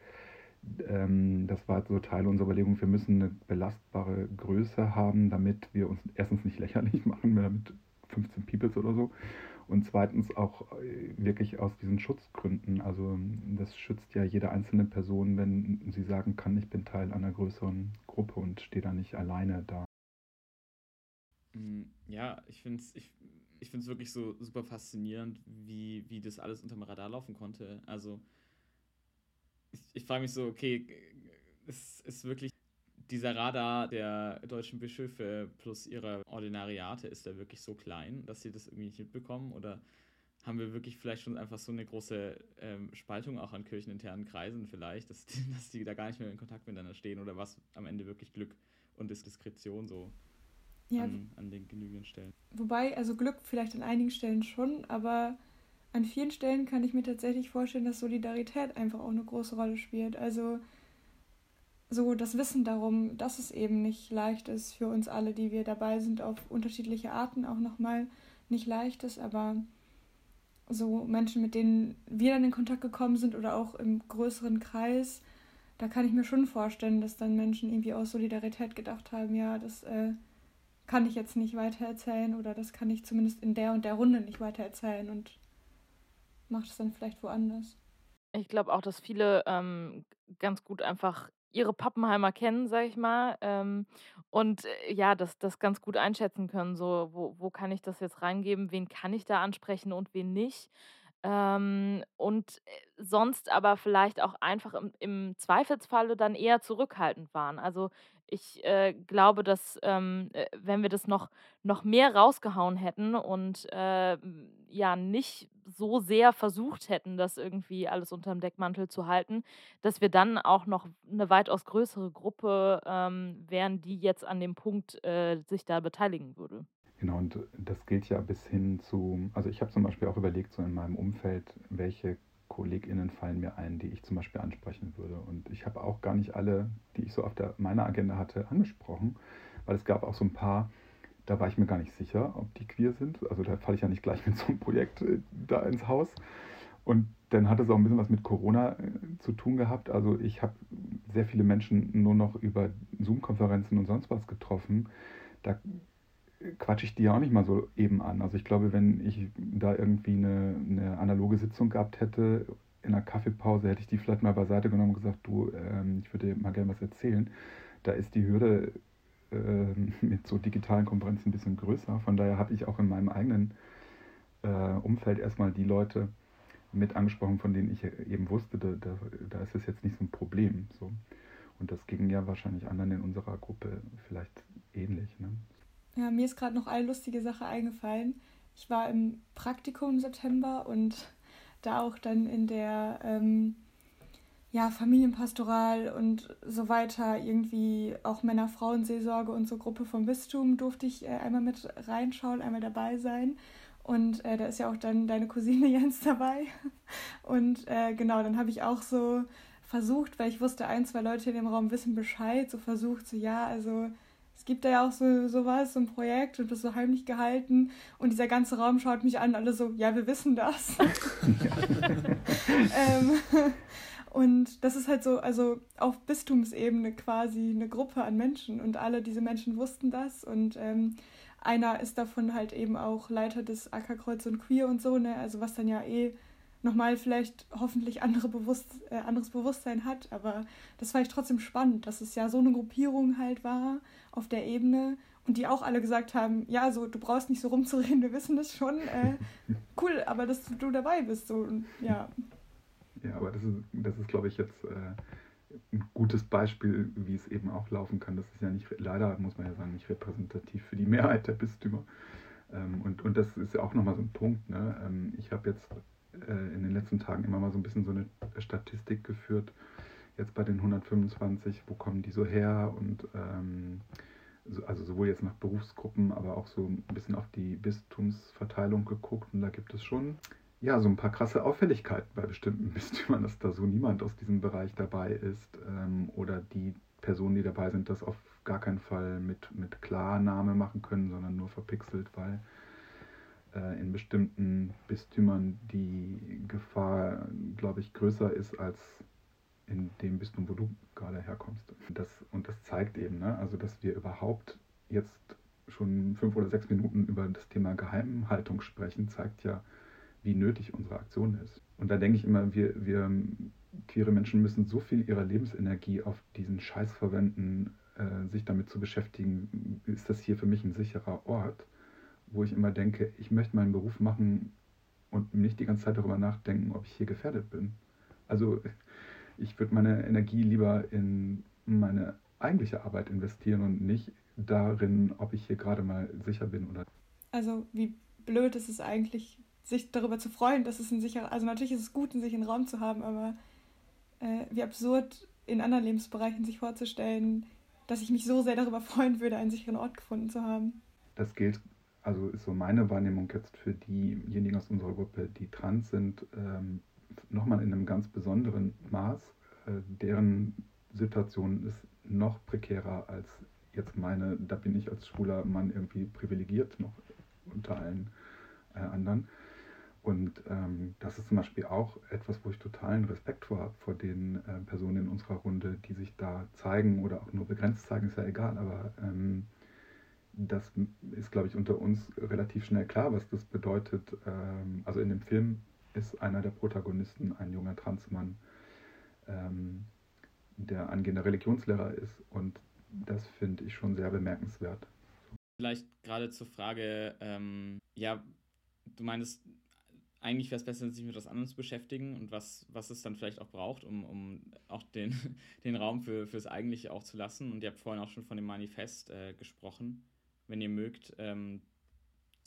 ähm, das war so Teil unserer Überlegung, wir müssen eine belastbare Größe haben, damit wir uns erstens nicht lächerlich machen, mit 15 Peoples oder so. Und zweitens auch äh, wirklich aus diesen Schutzgründen. Also das schützt ja jede einzelne Person, wenn sie sagen kann, ich bin Teil einer größeren Gruppe und stehe da nicht alleine da. Mm, ja, ich finde es ich, ich wirklich so super faszinierend, wie, wie das alles unter dem Radar laufen konnte. Also, ich, ich frage mich so, okay, es ist wirklich dieser Radar der deutschen Bischöfe plus ihrer Ordinariate, ist der wirklich so klein, dass sie das irgendwie nicht mitbekommen? Oder haben wir wirklich vielleicht schon einfach so eine große ähm, Spaltung auch an kircheninternen Kreisen vielleicht, dass dass die da gar nicht mehr in Kontakt miteinander stehen? Oder was am Ende wirklich Glück und Diskretion so? Ja, an, an den genügenden Stellen. Wobei, also Glück vielleicht an einigen Stellen schon, aber an vielen Stellen kann ich mir tatsächlich vorstellen, dass Solidarität einfach auch eine große Rolle spielt. Also so das Wissen darum, dass es eben nicht leicht ist für uns alle, die wir dabei sind, auf unterschiedliche Arten auch nochmal nicht leicht ist, aber so Menschen, mit denen wir dann in Kontakt gekommen sind oder auch im größeren Kreis, da kann ich mir schon vorstellen, dass dann Menschen irgendwie aus Solidarität gedacht haben, ja, das äh, kann ich jetzt nicht weitererzählen oder das kann ich zumindest in der und der Runde nicht weitererzählen und macht es dann vielleicht woanders. Ich glaube auch, dass viele ähm, ganz gut einfach ihre Pappenheimer kennen, sag ich mal, ähm, und äh, ja, das, das ganz gut einschätzen können. So, wo, wo kann ich das jetzt reingeben, wen kann ich da ansprechen und wen nicht. Ähm, und äh, sonst aber vielleicht auch einfach im, im Zweifelsfalle dann eher zurückhaltend waren. Also ich äh, glaube, dass ähm, äh, wenn wir das noch, noch mehr rausgehauen hätten und äh, ja nicht so sehr versucht hätten, das irgendwie alles unter dem Deckmantel zu halten, dass wir dann auch noch eine weitaus größere Gruppe ähm, wären, die jetzt an dem Punkt äh, sich da beteiligen würde. Genau, und das gilt ja bis hin zu, also ich habe zum Beispiel auch überlegt, so in meinem Umfeld, welche KollegInnen fallen mir ein, die ich zum Beispiel ansprechen würde. Und ich habe auch gar nicht alle, die ich so auf der, meiner Agenda hatte, angesprochen, weil es gab auch so ein paar, da war ich mir gar nicht sicher, ob die queer sind. Also da falle ich ja nicht gleich mit so einem Projekt äh, da ins Haus. Und dann hat es auch ein bisschen was mit Corona äh, zu tun gehabt. Also ich habe sehr viele Menschen nur noch über Zoom-Konferenzen und sonst was getroffen. Da quatsche ich die ja auch nicht mal so eben an. Also ich glaube, wenn ich da irgendwie eine, eine analoge Sitzung gehabt hätte, in einer Kaffeepause hätte ich die vielleicht mal beiseite genommen und gesagt, du, ähm, ich würde dir mal gerne was erzählen. Da ist die Hürde äh, mit so digitalen Konferenzen ein bisschen größer. Von daher habe ich auch in meinem eigenen äh, Umfeld erstmal die Leute mit angesprochen, von denen ich eben wusste, da, da, da ist es jetzt nicht so ein Problem. So. Und das ging ja wahrscheinlich anderen in unserer Gruppe vielleicht ähnlich. Ne? Ja, mir ist gerade noch eine lustige Sache eingefallen. Ich war im Praktikum im September und da auch dann in der ähm, ja, Familienpastoral und so weiter, irgendwie auch Männer-Frauen-Seelsorge und so Gruppe vom Bistum durfte ich äh, einmal mit reinschauen, einmal dabei sein. Und äh, da ist ja auch dann deine Cousine Jens dabei. Und äh, genau, dann habe ich auch so versucht, weil ich wusste, ein, zwei Leute in dem Raum wissen Bescheid, so versucht, so ja, also gibt da ja auch so sowas, so ein Projekt und das so heimlich gehalten. Und dieser ganze Raum schaut mich an, alle so, ja, wir wissen das. ähm, und das ist halt so, also auf Bistumsebene quasi eine Gruppe an Menschen und alle diese Menschen wussten das und ähm, einer ist davon halt eben auch Leiter des Ackerkreuz und Queer und so, ne? Also was dann ja eh nochmal vielleicht hoffentlich andere Bewusst äh, anderes Bewusstsein hat, aber das war ich trotzdem spannend, dass es ja so eine Gruppierung halt war auf der Ebene und die auch alle gesagt haben, ja, so du brauchst nicht so rumzureden, wir wissen das schon, äh, cool, aber dass du dabei bist, so und ja. Ja, aber das ist, das ist glaube ich, jetzt äh, ein gutes Beispiel, wie es eben auch laufen kann. Das ist ja nicht, leider muss man ja sagen, nicht repräsentativ für die Mehrheit der Bistümer. Ähm, und, und das ist ja auch nochmal so ein Punkt. Ne? Ähm, ich habe jetzt in den letzten Tagen immer mal so ein bisschen so eine Statistik geführt. Jetzt bei den 125, wo kommen die so her? Und ähm, so, also sowohl jetzt nach Berufsgruppen, aber auch so ein bisschen auf die Bistumsverteilung geguckt. Und da gibt es schon ja, so ein paar krasse Auffälligkeiten bei bestimmten Bistümern, dass da so niemand aus diesem Bereich dabei ist ähm, oder die Personen, die dabei sind, das auf gar keinen Fall mit, mit Klarname machen können, sondern nur verpixelt, weil äh, in bestimmten Bistümern die Gefahr, glaube ich, größer ist als in dem Bistum, wo du gerade herkommst. Das, und das zeigt eben, ne, also dass wir überhaupt jetzt schon fünf oder sechs Minuten über das Thema Geheimhaltung sprechen, zeigt ja, wie nötig unsere Aktion ist. Und da denke ich immer, wir, wir queere Menschen müssen so viel ihrer Lebensenergie auf diesen Scheiß verwenden, äh, sich damit zu beschäftigen, ist das hier für mich ein sicherer Ort, wo ich immer denke, ich möchte meinen Beruf machen und nicht die ganze Zeit darüber nachdenken, ob ich hier gefährdet bin. Also ich würde meine Energie lieber in meine eigentliche Arbeit investieren und nicht darin, ob ich hier gerade mal sicher bin oder. Also wie blöd ist es eigentlich, sich darüber zu freuen, dass es ein sicherer, also natürlich ist es gut, einen sicheren Raum zu haben, aber äh, wie absurd in anderen Lebensbereichen sich vorzustellen, dass ich mich so sehr darüber freuen würde, einen sicheren Ort gefunden zu haben. Das gilt, also ist so meine Wahrnehmung jetzt für diejenigen aus unserer Gruppe, die trans sind, ähm, nochmal in einem ganz besonderen Maß. Äh, deren Situation ist noch prekärer als jetzt meine, da bin ich als schwuler Mann irgendwie privilegiert noch unter allen äh, anderen. Und ähm, das ist zum Beispiel auch etwas, wo ich totalen Respekt vor habe, vor den äh, Personen in unserer Runde, die sich da zeigen oder auch nur begrenzt zeigen, ist ja egal, aber ähm, das ist, glaube ich, unter uns relativ schnell klar, was das bedeutet. Ähm, also in dem Film ist einer der Protagonisten ein junger Transmann, ähm, der angehender Religionslehrer ist und das finde ich schon sehr bemerkenswert. Vielleicht gerade zur Frage, ähm, ja, du meinst, eigentlich wäre es besser, sich mit was anderem zu beschäftigen und was, was es dann vielleicht auch braucht, um, um auch den, den Raum für, fürs Eigentliche auch zu lassen. Und ihr habt vorhin auch schon von dem Manifest äh, gesprochen. Wenn ihr mögt, ähm,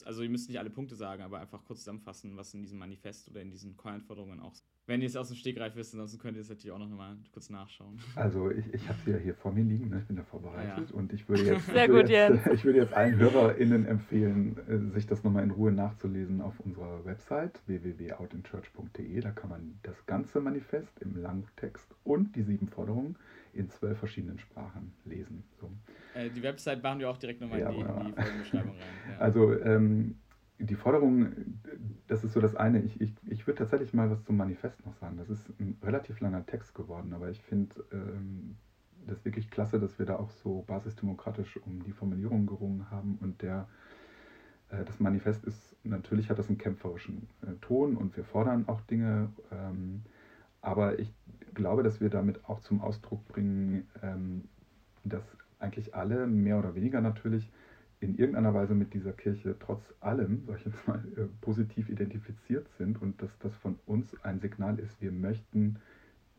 also ihr müsst nicht alle Punkte sagen, aber einfach kurz zusammenfassen, was in diesem Manifest oder in diesen Core-Anforderungen auch wenn ihr es aus dem Stegreif wisst, ansonsten könnt ihr es natürlich auch noch mal kurz nachschauen. Also ich, ich habe sie ja hier vor mir liegen, ne? ich bin da vorbereitet ja. und ich würde jetzt, Sehr gut, jetzt, ich würde jetzt allen HörerInnen empfehlen, äh, sich das nochmal in Ruhe nachzulesen auf unserer Website www.outinchurch.de. Da kann man das ganze Manifest im Langtext und die sieben Forderungen in zwölf verschiedenen Sprachen lesen. So. Äh, die Website machen wir auch direkt nochmal ja, in, die, in die Folgenbeschreibung rein. Ja. Also ähm, die Forderung, das ist so das eine. Ich, ich, ich würde tatsächlich mal was zum Manifest noch sagen. Das ist ein relativ langer Text geworden, aber ich finde, ähm, das wirklich klasse, dass wir da auch so basisdemokratisch um die Formulierung gerungen haben und der äh, das Manifest ist, natürlich hat das einen kämpferischen äh, Ton und wir fordern auch Dinge, ähm, aber ich glaube, dass wir damit auch zum Ausdruck bringen, ähm, dass eigentlich alle, mehr oder weniger natürlich, in irgendeiner Weise mit dieser Kirche trotz allem, sag ich jetzt mal, äh, positiv identifiziert sind und dass das von uns ein Signal ist, wir möchten,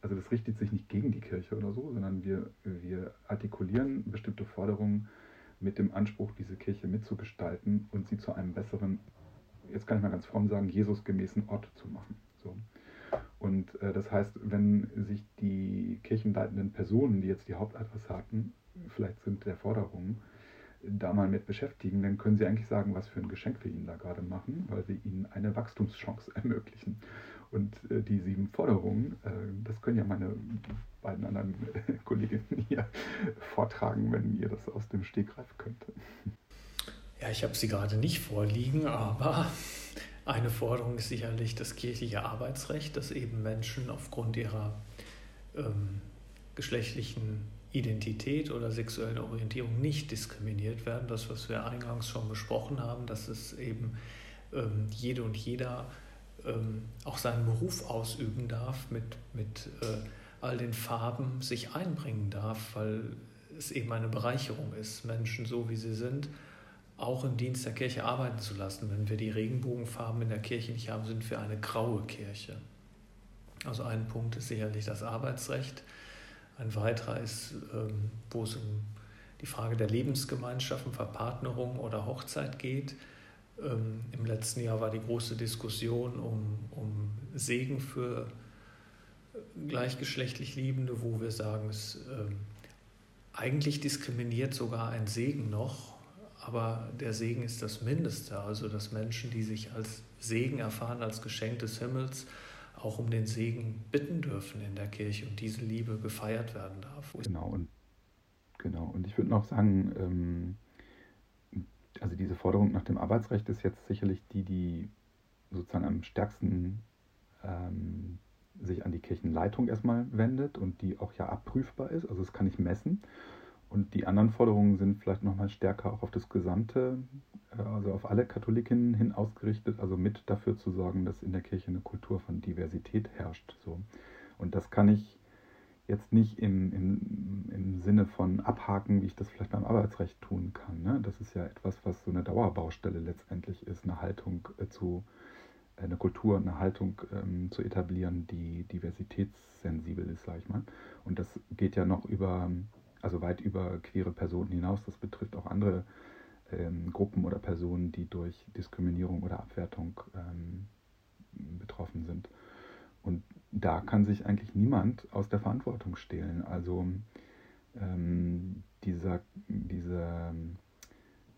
also das richtet sich nicht gegen die Kirche oder so, sondern wir, wir artikulieren bestimmte Forderungen mit dem Anspruch, diese Kirche mitzugestalten und sie zu einem besseren, jetzt kann ich mal ganz fromm sagen, Jesusgemäßen Ort zu machen. So. Und äh, das heißt, wenn sich die kirchenleitenden Personen, die jetzt die Hauptadressaten vielleicht sind der Forderungen, da mal mit beschäftigen, dann können sie eigentlich sagen, was für ein Geschenk wir ihnen da gerade machen, weil wir ihnen eine Wachstumschance ermöglichen. Und äh, die sieben Forderungen, äh, das können ja meine beiden anderen äh, Kolleginnen hier vortragen, wenn ihr das aus dem Stegreif könnt. Ja, ich habe sie gerade nicht vorliegen, aber eine Forderung ist sicherlich das kirchliche Arbeitsrecht, dass eben Menschen aufgrund ihrer ähm, geschlechtlichen Identität oder sexuellen Orientierung nicht diskriminiert werden. Das, was wir eingangs schon besprochen haben, dass es eben ähm, jede und jeder ähm, auch seinen Beruf ausüben darf, mit, mit äh, all den Farben sich einbringen darf, weil es eben eine Bereicherung ist, Menschen so wie sie sind, auch im Dienst der Kirche arbeiten zu lassen. Wenn wir die Regenbogenfarben in der Kirche nicht haben, sind wir eine graue Kirche. Also ein Punkt ist sicherlich das Arbeitsrecht ein weiterer ist, ähm, wo es um die Frage der Lebensgemeinschaften, Verpartnerung oder Hochzeit geht. Ähm, Im letzten Jahr war die große Diskussion um, um Segen für gleichgeschlechtlich Liebende, wo wir sagen, es ähm, eigentlich diskriminiert sogar ein Segen noch, aber der Segen ist das Mindeste. Also dass Menschen, die sich als Segen erfahren, als Geschenk des Himmels, auch um den Segen bitten dürfen in der Kirche und diese Liebe gefeiert werden darf. Genau, und, genau. und ich würde noch sagen, ähm, also diese Forderung nach dem Arbeitsrecht ist jetzt sicherlich die, die sozusagen am stärksten ähm, sich an die Kirchenleitung erstmal wendet und die auch ja abprüfbar ist, also das kann ich messen. Und die anderen Forderungen sind vielleicht nochmal stärker auch auf das gesamte, äh, also auf alle Katholikinnen hin ausgerichtet, also mit dafür zu sorgen, dass in der Kirche eine Kultur von Diversität herrscht. So. Und das kann ich jetzt nicht im, im, im Sinne von abhaken, wie ich das vielleicht beim Arbeitsrecht tun kann. Ne? Das ist ja etwas, was so eine Dauerbaustelle letztendlich ist, eine Haltung äh, zu, äh, eine Kultur, eine Haltung ähm, zu etablieren, die diversitätssensibel ist, sage ich mal. Und das geht ja noch über also weit über queere Personen hinaus. Das betrifft auch andere ähm, Gruppen oder Personen, die durch Diskriminierung oder Abwertung ähm, betroffen sind. Und da kann sich eigentlich niemand aus der Verantwortung stehlen. Also ähm, dieser, dieser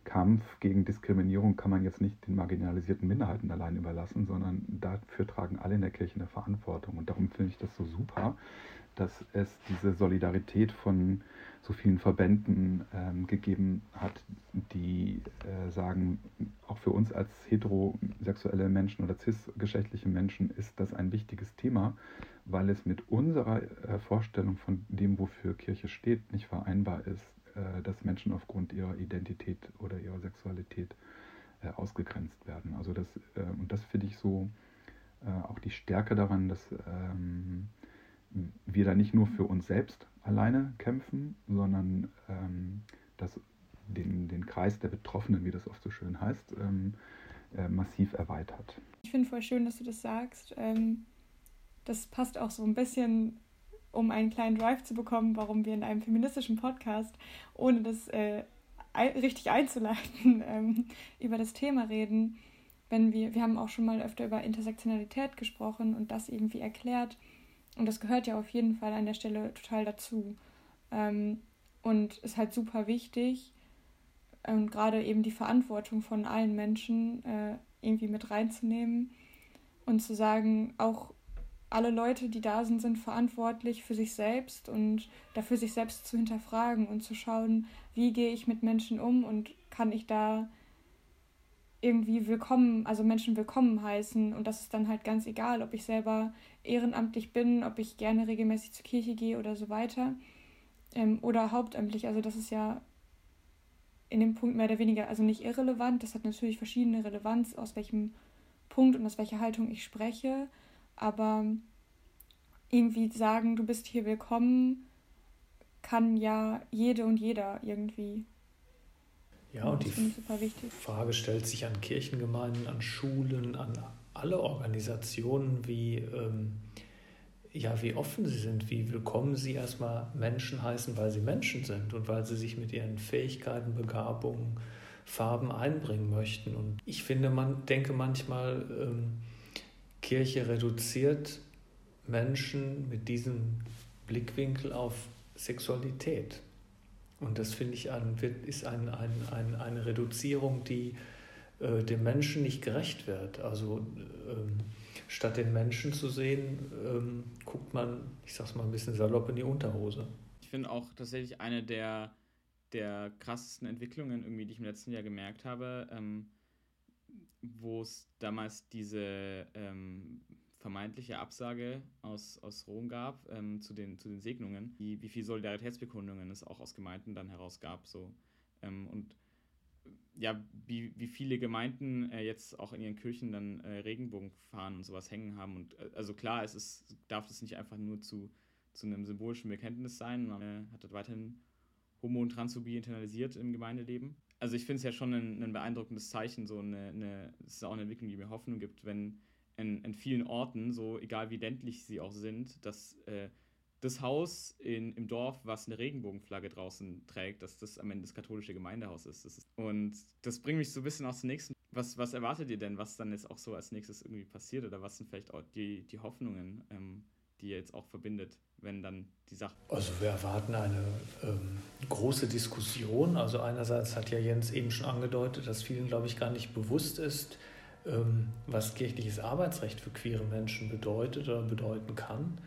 Kampf gegen Diskriminierung kann man jetzt nicht den marginalisierten Minderheiten allein überlassen, sondern dafür tragen alle in der Kirche eine Verantwortung. Und darum finde ich das so super, dass es diese Solidarität von so vielen Verbänden ähm, gegeben hat, die äh, sagen, auch für uns als heterosexuelle Menschen oder cisgeschlechtliche Menschen ist das ein wichtiges Thema, weil es mit unserer äh, Vorstellung von dem, wofür Kirche steht, nicht vereinbar ist, äh, dass Menschen aufgrund ihrer Identität oder ihrer Sexualität äh, ausgegrenzt werden. Also das, äh, und das finde ich so äh, auch die Stärke daran, dass ähm, wir da nicht nur für uns selbst alleine kämpfen, sondern ähm, das, den, den Kreis der Betroffenen, wie das oft so schön heißt, ähm, äh, massiv erweitert. Ich finde voll schön, dass du das sagst. Ähm, das passt auch so ein bisschen, um einen kleinen Drive zu bekommen, warum wir in einem feministischen Podcast, ohne das äh, richtig einzuleiten, ähm, über das Thema reden. Wenn wir, wir haben auch schon mal öfter über Intersektionalität gesprochen und das irgendwie erklärt und das gehört ja auf jeden Fall an der Stelle total dazu. Ähm, und ist halt super wichtig. Und gerade eben die Verantwortung von allen Menschen äh, irgendwie mit reinzunehmen und zu sagen, auch alle Leute, die da sind, sind verantwortlich für sich selbst und dafür sich selbst zu hinterfragen und zu schauen, wie gehe ich mit Menschen um und kann ich da irgendwie willkommen, also Menschen willkommen heißen. Und das ist dann halt ganz egal, ob ich selber ehrenamtlich bin, ob ich gerne regelmäßig zur Kirche gehe oder so weiter. ähm, oder hauptamtlich. Also das ist ja in dem Punkt mehr oder weniger, also nicht irrelevant. Das hat natürlich verschiedene Relevanz, aus welchem Punkt und aus welcher Haltung ich spreche. Aber irgendwie sagen, du bist hier willkommen, kann ja jede und jeder irgendwie. Ja, und die Frage stellt sich an Kirchengemeinden, an Schulen, an alle Organisationen, wie, ähm, ja, wie offen sie sind, wie willkommen sie erstmal Menschen heißen, weil sie Menschen sind und weil sie sich mit ihren Fähigkeiten, Begabungen, Farben einbringen möchten. Und ich finde, man denke manchmal, ähm, Kirche reduziert Menschen mit diesem Blickwinkel auf Sexualität. Und das finde ich ein, ist ein, ein, ein, eine Reduzierung, die äh, dem Menschen nicht gerecht wird. Also ähm, statt den Menschen zu sehen, ähm, guckt man, ich sag's mal ein bisschen salopp in die Unterhose. Ich finde auch tatsächlich eine der, der krassesten Entwicklungen, irgendwie, die ich im letzten Jahr gemerkt habe, ähm, wo es damals diese ähm, vermeintliche Absage aus, aus Rom gab ähm, zu, den, zu den Segnungen, wie, wie viel Solidaritätsbekundungen es auch aus Gemeinden dann heraus gab. So. Ähm, und ja, wie, wie viele Gemeinden äh, jetzt auch in ihren Kirchen dann äh, Regenbogenfahnen und sowas hängen haben. Und äh, also klar, es ist, darf es nicht einfach nur zu, zu einem symbolischen Bekenntnis sein. Man äh, hat das weiterhin Homo- und Transphobie internalisiert im Gemeindeleben. Also ich finde es ja schon ein, ein, beeindruckendes Zeichen, so eine, eine, es ist auch eine Entwicklung, die mir Hoffnung gibt, wenn in, in vielen Orten, so egal wie ländlich sie auch sind, dass äh, das Haus in, im Dorf, was eine Regenbogenflagge draußen trägt, dass das am Ende das katholische Gemeindehaus ist. Das ist und das bringt mich so ein bisschen aus dem nächsten. Was, was erwartet ihr denn, was dann jetzt auch so als nächstes irgendwie passiert? Oder was sind vielleicht auch die, die Hoffnungen, ähm, die ihr jetzt auch verbindet, wenn dann die Sache. Also wir erwarten eine ähm, große Diskussion. Also einerseits hat ja Jens eben schon angedeutet, dass vielen, glaube ich, gar nicht bewusst ist, was kirchliches Arbeitsrecht für queere Menschen bedeutet oder bedeuten kann.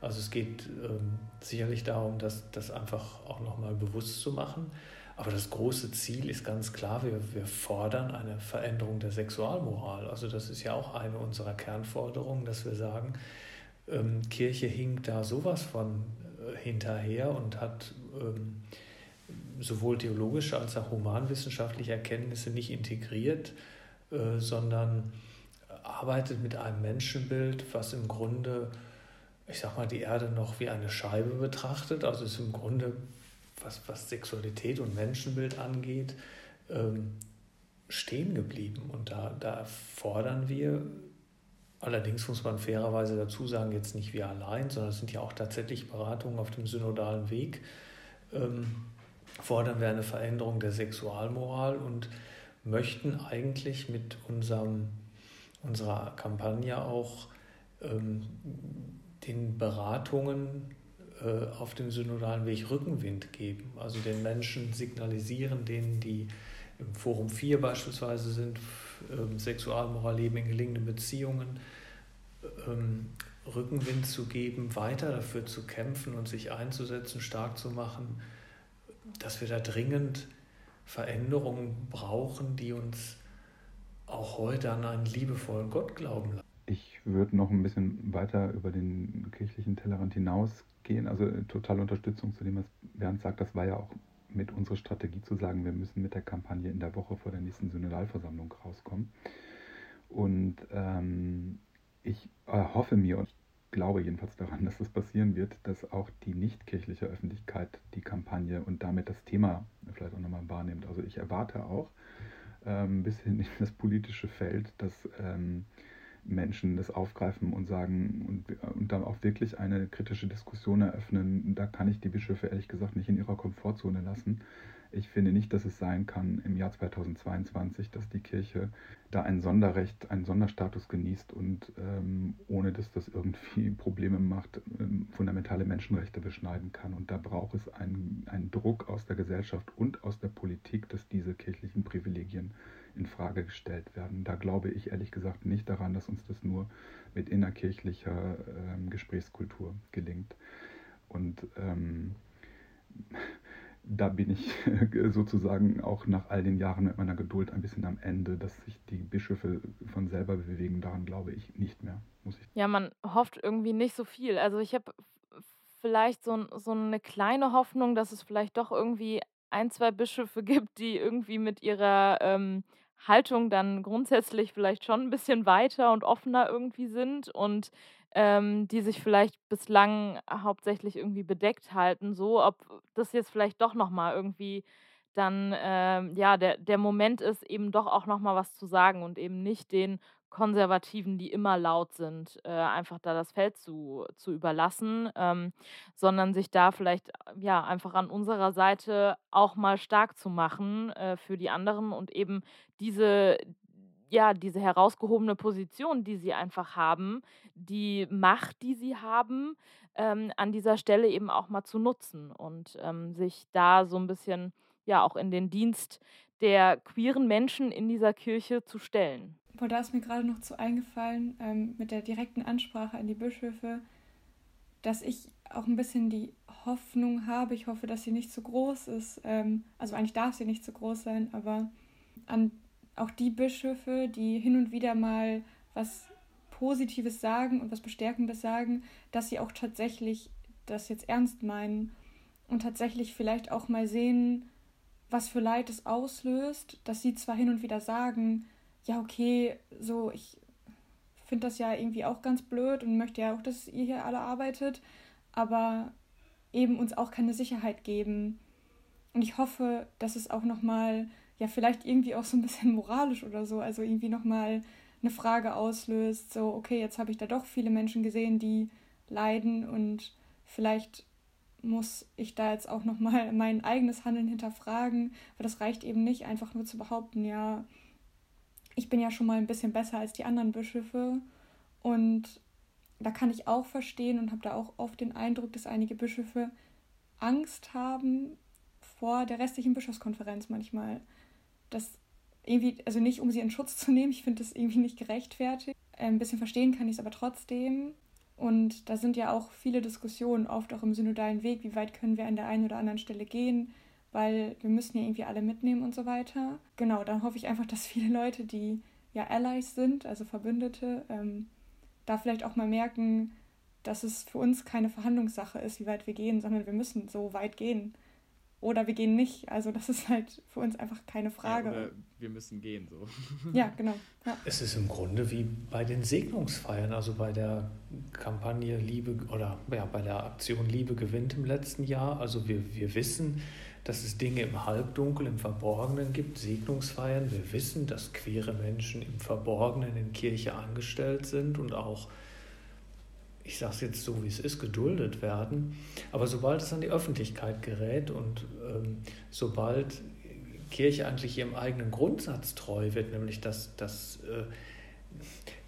Also es geht ähm, sicherlich darum, das, das einfach auch nochmal bewusst zu machen. Aber das große Ziel ist ganz klar, wir, wir fordern eine Veränderung der Sexualmoral. Also das ist ja auch eine unserer Kernforderungen, dass wir sagen, ähm, Kirche hinkt da sowas von äh, hinterher und hat ähm, sowohl theologische als auch humanwissenschaftliche Erkenntnisse nicht integriert äh, sondern arbeitet mit einem Menschenbild, was im Grunde, ich sag mal, die Erde noch wie eine Scheibe betrachtet. Also ist im Grunde, was, was Sexualität und Menschenbild angeht, ähm, stehen geblieben. Und da, da fordern wir, allerdings muss man fairerweise dazu sagen, jetzt nicht wir allein, sondern es sind ja auch tatsächlich Beratungen auf dem synodalen Weg, ähm, fordern wir eine Veränderung der Sexualmoral und möchten eigentlich mit unserem, unserer Kampagne auch ähm, den Beratungen äh, auf dem synodalen Weg Rückenwind geben. Also den Menschen signalisieren, denen die im Forum 4 beispielsweise sind, äh, Sexualmoral leben in gelingenden Beziehungen, ähm, Rückenwind zu geben, weiter dafür zu kämpfen und sich einzusetzen, stark zu machen, dass wir da dringend Veränderungen brauchen, die uns auch heute an einen liebevollen Gott glauben lassen. Ich würde noch ein bisschen weiter über den kirchlichen Tellerrand hinausgehen. Also äh, totale Unterstützung zu dem, was Bernd sagt. Das war ja auch mit unserer Strategie zu sagen, wir müssen mit der Kampagne in der Woche vor der nächsten Synodalversammlung rauskommen. Und ähm, ich äh, hoffe mir glaube jedenfalls daran, dass es passieren wird, dass auch die nichtkirchliche Öffentlichkeit die Kampagne und damit das Thema vielleicht auch nochmal wahrnimmt. Also ich erwarte auch ähm, bis hin in das politische Feld, dass ähm, Menschen das aufgreifen und sagen und, und dann auch wirklich eine kritische Diskussion eröffnen. Da kann ich die Bischöfe ehrlich gesagt nicht in ihrer Komfortzone lassen. Ich finde nicht, dass es sein kann im Jahr 2022, dass die Kirche da ein Sonderrecht, einen Sonderstatus genießt und ähm, ohne dass das irgendwie Probleme macht, ähm, fundamentale Menschenrechte beschneiden kann. Und da braucht es einen, einen Druck aus der Gesellschaft und aus der Politik, dass diese kirchlichen Privilegien in Frage gestellt werden. Da glaube ich ehrlich gesagt nicht daran, dass uns das nur mit innerkirchlicher ähm, Gesprächskultur gelingt. Und ähm, da bin ich sozusagen auch nach all den Jahren mit meiner Geduld ein bisschen am Ende, dass sich die Bischöfe von selber bewegen. Daran glaube ich nicht mehr, muss ich. Ja, man hofft irgendwie nicht so viel. Also ich habe vielleicht so, so eine kleine Hoffnung, dass es vielleicht doch irgendwie ein, zwei Bischöfe gibt, die irgendwie mit ihrer ähm, Haltung dann grundsätzlich vielleicht schon ein bisschen weiter und offener irgendwie sind und ähm, die sich vielleicht bislang hauptsächlich irgendwie bedeckt halten, so ob das jetzt vielleicht doch nochmal irgendwie dann ähm, ja der, der Moment ist, eben doch auch nochmal was zu sagen und eben nicht den Konservativen, die immer laut sind, äh, einfach da das Feld zu, zu überlassen, ähm, sondern sich da vielleicht ja einfach an unserer Seite auch mal stark zu machen äh, für die anderen und eben diese, ja, diese herausgehobene Position, die sie einfach haben, die Macht, die sie haben, ähm, an dieser Stelle eben auch mal zu nutzen und ähm, sich da so ein bisschen ja auch in den Dienst der queeren Menschen in dieser Kirche zu stellen. Boah, da ist mir gerade noch zu eingefallen, ähm, mit der direkten Ansprache an die Bischöfe, dass ich auch ein bisschen die Hoffnung habe, ich hoffe, dass sie nicht zu groß ist, ähm, also eigentlich darf sie nicht zu groß sein, aber an auch die Bischöfe, die hin und wieder mal was Positives sagen und was Bestärkendes sagen, dass sie auch tatsächlich das jetzt ernst meinen und tatsächlich vielleicht auch mal sehen, was für Leid es auslöst, dass sie zwar hin und wieder sagen, ja, okay, so, ich finde das ja irgendwie auch ganz blöd und möchte ja auch, dass ihr hier alle arbeitet, aber eben uns auch keine Sicherheit geben. Und ich hoffe, dass es auch nochmal, ja, vielleicht irgendwie auch so ein bisschen moralisch oder so, also irgendwie nochmal eine Frage auslöst, so, okay, jetzt habe ich da doch viele Menschen gesehen, die leiden und vielleicht muss ich da jetzt auch nochmal mein eigenes Handeln hinterfragen, weil das reicht eben nicht, einfach nur zu behaupten, ja, ich bin ja schon mal ein bisschen besser als die anderen Bischöfe und da kann ich auch verstehen und habe da auch oft den Eindruck, dass einige Bischöfe Angst haben vor der restlichen Bischofskonferenz manchmal. Das irgendwie, also nicht um sie in Schutz zu nehmen, ich finde das irgendwie nicht gerechtfertigt. Ein bisschen verstehen kann ich es aber trotzdem. Und da sind ja auch viele Diskussionen, oft auch im synodalen Weg, wie weit können wir an der einen oder anderen Stelle gehen, weil wir müssen ja irgendwie alle mitnehmen und so weiter. Genau, dann hoffe ich einfach, dass viele Leute, die ja Allies sind, also Verbündete, ähm, da vielleicht auch mal merken, dass es für uns keine Verhandlungssache ist, wie weit wir gehen, sondern wir müssen so weit gehen oder wir gehen nicht. Also das ist halt für uns einfach keine Frage. Ja, wir müssen gehen so. Ja, genau. Ja. Es ist im Grunde wie bei den Segnungsfeiern, also bei der Kampagne Liebe oder ja, bei der Aktion Liebe gewinnt im letzten Jahr. Also wir, wir wissen, dass es Dinge im Halbdunkel, im Verborgenen gibt, Segnungsfeiern. Wir wissen, dass queere Menschen im Verborgenen in Kirche angestellt sind und auch ich sage es jetzt so, wie es ist, geduldet werden. Aber sobald es an die Öffentlichkeit gerät und ähm, sobald Kirche eigentlich ihrem eigenen Grundsatz treu wird, nämlich dass, dass äh,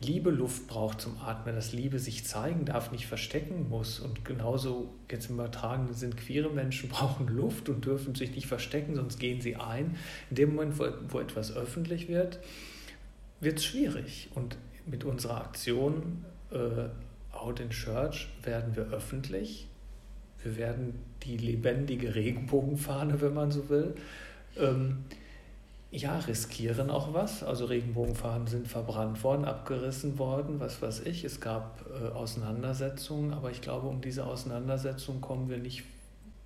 Liebe Luft braucht zum Atmen, dass Liebe sich zeigen darf, nicht verstecken muss. Und genauso jetzt im Übertragenen sind queere Menschen brauchen Luft und dürfen sich nicht verstecken, sonst gehen sie ein. In dem Moment, wo, wo etwas öffentlich wird, wird es schwierig. Und mit unserer Aktion äh, Out in Church werden wir öffentlich. Wir werden die lebendige Regenbogenfahne, wenn man so will. Ähm, ja, riskieren auch was. Also Regenbogenfahnen sind verbrannt worden, abgerissen worden, was weiß ich. Es gab äh, Auseinandersetzungen, aber ich glaube, um diese Auseinandersetzung kommen wir nicht.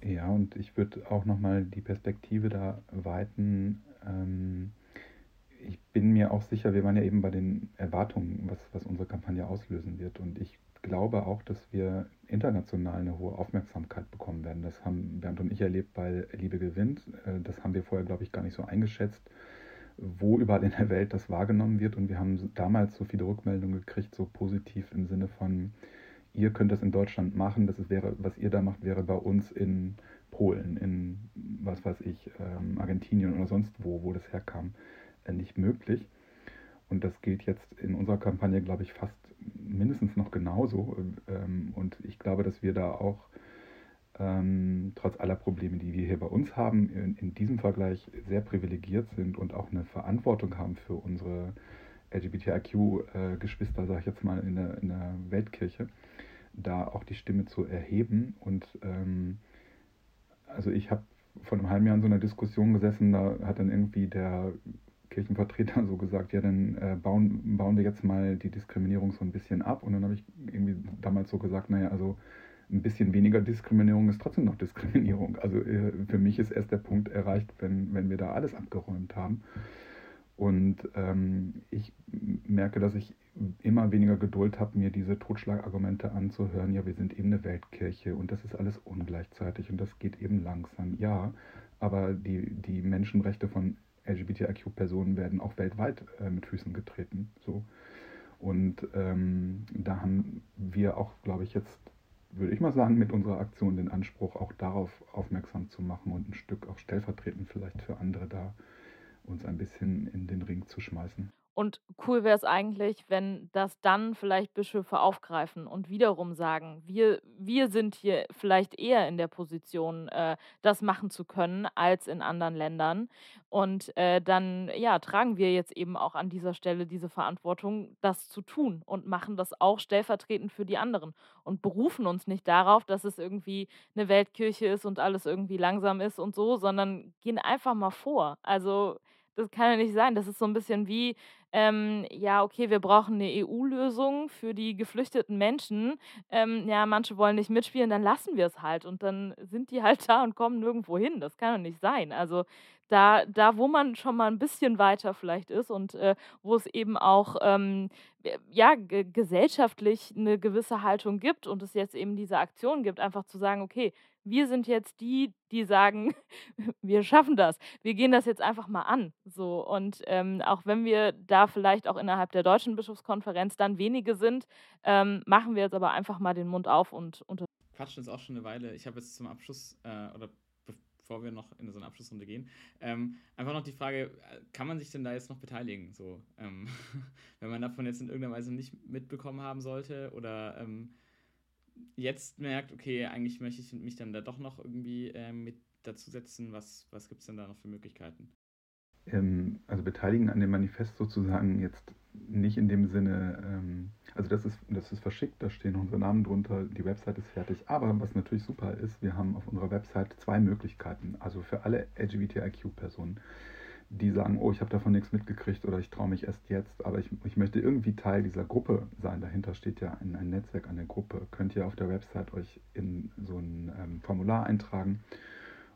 Ja, und ich würde auch nochmal die Perspektive da weiten. Ähm, ich bin mir auch sicher, wir waren ja eben bei den Erwartungen, was, was unsere Kampagne auslösen wird. Und ich glaube auch, dass wir international eine hohe Aufmerksamkeit bekommen werden. Das haben Bernd und ich erlebt bei Liebe gewinnt. Äh, das haben wir vorher, glaube ich, gar nicht so eingeschätzt, wo überall in der Welt das wahrgenommen wird. Und wir haben damals so viele Rückmeldungen gekriegt, so positiv im Sinne von, ihr könnt das in Deutschland machen, das wäre, was ihr da macht, wäre bei uns in Polen, in was weiß ich, ähm, Argentinien oder sonst wo, wo das herkam, äh, nicht möglich. Und das gilt jetzt in unserer Kampagne, glaube ich, fast mindestens noch genauso. Ähm, und ich glaube, dass wir da auch ähm, trotz aller Probleme, die wir hier bei uns haben, in, in, diesem Vergleich sehr privilegiert sind und auch eine Verantwortung haben für unsere LGBTIQ-Geschwister, sage ich jetzt mal, in der, in der, Weltkirche, da auch die Stimme zu erheben. Und ähm, also ich habe vor einem halben Jahr in so einer Diskussion gesessen, da hat dann irgendwie der Kirchenvertreter so gesagt, ja, dann äh, bauen, bauen wir jetzt mal die Diskriminierung so ein bisschen ab. Und dann habe ich irgendwie damals so gesagt, naja, also ein bisschen weniger Diskriminierung ist trotzdem noch Diskriminierung. Also äh, für mich ist erst der Punkt erreicht, wenn, wenn wir da alles abgeräumt haben. Und ähm, ich merke, dass ich immer weniger Geduld habe, mir diese Totschlagargumente anzuhören. Ja, wir sind eben eine Weltkirche und das ist alles ungleichzeitig und das geht eben langsam. Ja, aber die, die Menschenrechte von LGBTIQ-Personen werden auch weltweit äh, mit Füßen getreten. So. Und ähm, da haben wir auch, glaube ich, jetzt, würde ich mal sagen, mit unserer Aktion den Anspruch, auch darauf aufmerksam zu machen und ein Stück auch stellvertretend vielleicht für andere da uns ein bisschen in den Ring zu schmeißen. Und cool wäre es eigentlich, wenn das dann vielleicht Bischöfe aufgreifen und wiederum sagen, wir, wir sind hier vielleicht eher in der Position, äh, das machen zu können, als in anderen Ländern. Und äh, dann, ja, tragen wir jetzt eben auch an dieser Stelle diese Verantwortung, das zu tun und machen das auch stellvertretend für die anderen und berufen uns nicht darauf, dass es irgendwie eine Weltkirche ist und alles irgendwie langsam ist und so, sondern gehen einfach mal vor. Also das kann ja nicht sein. Das ist so ein bisschen wie, ähm, ja, okay, wir brauchen eine EU-Lösung für die geflüchteten Menschen. Ähm, ja, manche wollen nicht mitspielen, dann lassen wir es halt. Und dann sind die halt da und kommen nirgendwo hin. Das kann doch nicht sein. Also da, da, wo man schon mal ein bisschen weiter vielleicht ist und äh, wo es eben auch ähm, ja, gesellschaftlich eine gewisse Haltung gibt und es jetzt eben diese Aktion gibt, einfach zu sagen, okay, wir sind jetzt die, die sagen, wir schaffen das. Wir gehen das jetzt einfach mal an. So. Und ähm, auch wenn wir da vielleicht auch innerhalb der deutschen Bischofskonferenz dann wenige sind, ähm, machen wir jetzt aber einfach mal den Mund auf und unter. Quatschen ist auch schon eine Weile. Ich habe jetzt zum Abschluss äh, oder bevor wir noch in so eine Abschlussrunde gehen, ähm, einfach noch die Frage, äh, kann man sich denn da jetzt noch beteiligen? So, ähm, wenn man davon jetzt in irgendeiner Weise nicht mitbekommen haben sollte oder ähm, jetzt merkt, okay, eigentlich möchte ich mich dann da doch noch irgendwie äh, mit dazusetzen, was, was gibt es denn da noch für Möglichkeiten? Ähm, also beteiligen an dem Manifest sozusagen jetzt nicht in dem Sinne, ähm, also das ist, das ist verschickt, da stehen unsere Namen drunter, die Website ist fertig. Aber was natürlich super ist, wir haben auf unserer Website zwei Möglichkeiten. Also für alle LGBTIQ-Personen die sagen, oh, ich habe davon nichts mitgekriegt oder ich traue mich erst jetzt, aber ich, ich möchte irgendwie Teil dieser Gruppe sein. Dahinter steht ja ein, ein Netzwerk an der Gruppe. Könnt ihr auf der Website euch in so ein ähm, Formular eintragen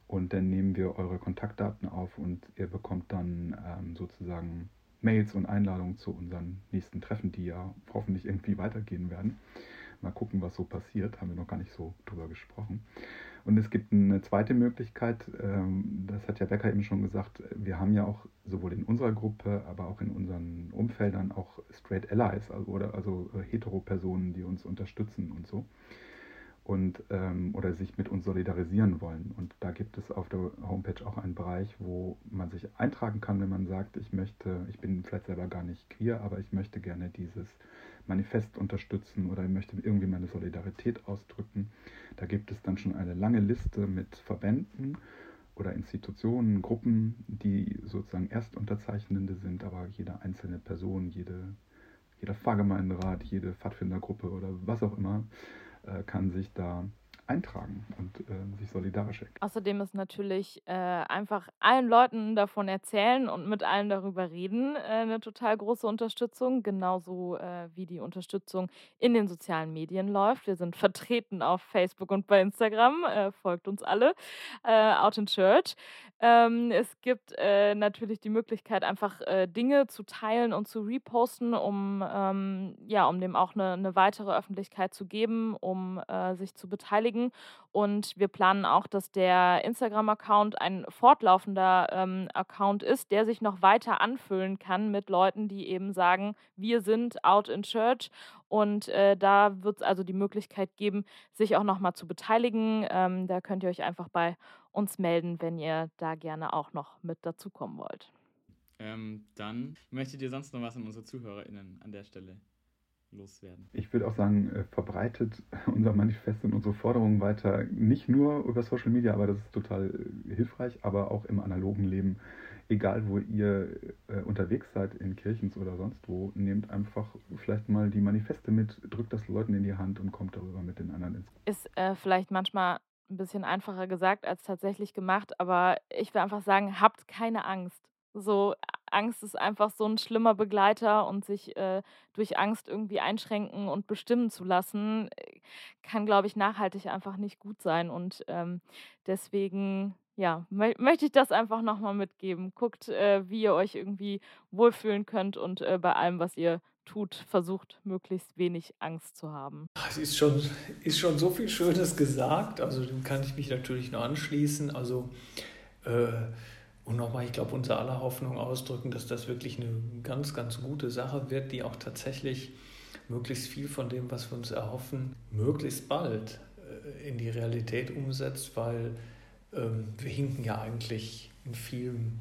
und dann nehmen wir eure Kontaktdaten auf und ihr bekommt dann ähm, sozusagen Mails und Einladungen zu unseren nächsten Treffen, die ja hoffentlich irgendwie weitergehen werden. Mal gucken, was so passiert. Haben wir noch gar nicht so drüber gesprochen. Und es gibt eine zweite Möglichkeit, ähm, das hat ja Becker eben schon gesagt, wir haben ja auch sowohl in unserer Gruppe, aber auch in unseren Umfeldern auch Straight Allies, also, oder also äh, Hetero-Personen, die uns unterstützen und so. Und, ähm, oder sich mit uns solidarisieren wollen. Und da gibt es auf der Homepage auch einen Bereich, wo man sich eintragen kann, wenn man sagt, ich möchte, ich bin vielleicht selber gar nicht queer, aber ich möchte gerne dieses Manifest unterstützen oder ich möchte irgendwie meine Solidarität ausdrücken. Da gibt es dann schon eine lange Liste mit Verbänden oder Institutionen, Gruppen, die sozusagen Erstunterzeichnende sind, aber jede einzelne Person, jede, jeder Pfarrgemeinderat, jede Pfadfindergruppe oder was auch immer äh, kann sich da eintragen und äh, sich solidarisch erklären. Außerdem ist natürlich äh, einfach allen Leuten davon erzählen und mit allen darüber reden äh, eine total große Unterstützung, genauso äh, wie die Unterstützung in den sozialen Medien läuft. Wir sind vertreten auf Facebook und bei Instagram, äh, folgt uns alle, äh, Out in Church. Ähm, es gibt natürlich die Möglichkeit, einfach Dinge zu teilen und zu reposten, um, ähm, ja, um dem auch eine, eine weitere Öffentlichkeit zu geben, um sich zu beteiligen beschäftigen. Und wir planen auch, dass der Instagram-Account ein fortlaufender ähm, Account ist, der sich noch weiter anfüllen kann mit Leuten, die eben sagen, wir sind out in church. Und äh, da wird es also die Möglichkeit geben, sich auch nochmal zu beteiligen. Ähm, da könnt ihr euch einfach bei uns melden, wenn ihr da gerne auch noch mit dazukommen wollt. Ähm, dann möchtet ihr sonst noch was an unsere ZuhörerInnen an der Stelle loswerden? Ich würde auch sagen, äh, verbreitet unser Manifest und unsere Forderungen weiter, nicht nur über Social Media, aber das ist total äh, hilfreich, aber auch im analogen Leben. Egal, wo ihr äh, unterwegs seid, in Kirchens oder sonst wo, nehmt einfach vielleicht mal die Manifeste mit, drückt das Leuten in die Hand und kommt darüber mit den anderen ins Ist äh, vielleicht manchmal ein bisschen einfacher gesagt als tatsächlich gemacht, aber ich will einfach sagen, habt keine Angst. So Angst ist einfach so ein schlimmer Begleiter und sich äh, durch Angst irgendwie einschränken und bestimmen zu lassen, äh, kann, glaube ich, nachhaltig einfach nicht gut sein. Und ähm, deswegen, ja, mö möchte ich das einfach nochmal mitgeben. Guckt, äh, wie ihr euch irgendwie wohlfühlen könnt und äh, bei allem, was ihr tut, versucht möglichst wenig Angst zu haben. Es ist schon, ist schon so viel Schönes gesagt, also dem kann ich mich natürlich nur anschließen. Also äh, und nochmal, ich glaube, unser aller Hoffnung ausdrücken, dass das wirklich eine ganz, ganz gute Sache wird, die auch tatsächlich möglichst viel von dem, was wir uns erhoffen, möglichst bald äh, in die Realität umsetzt, weil ähm, wir hinken ja eigentlich in vielem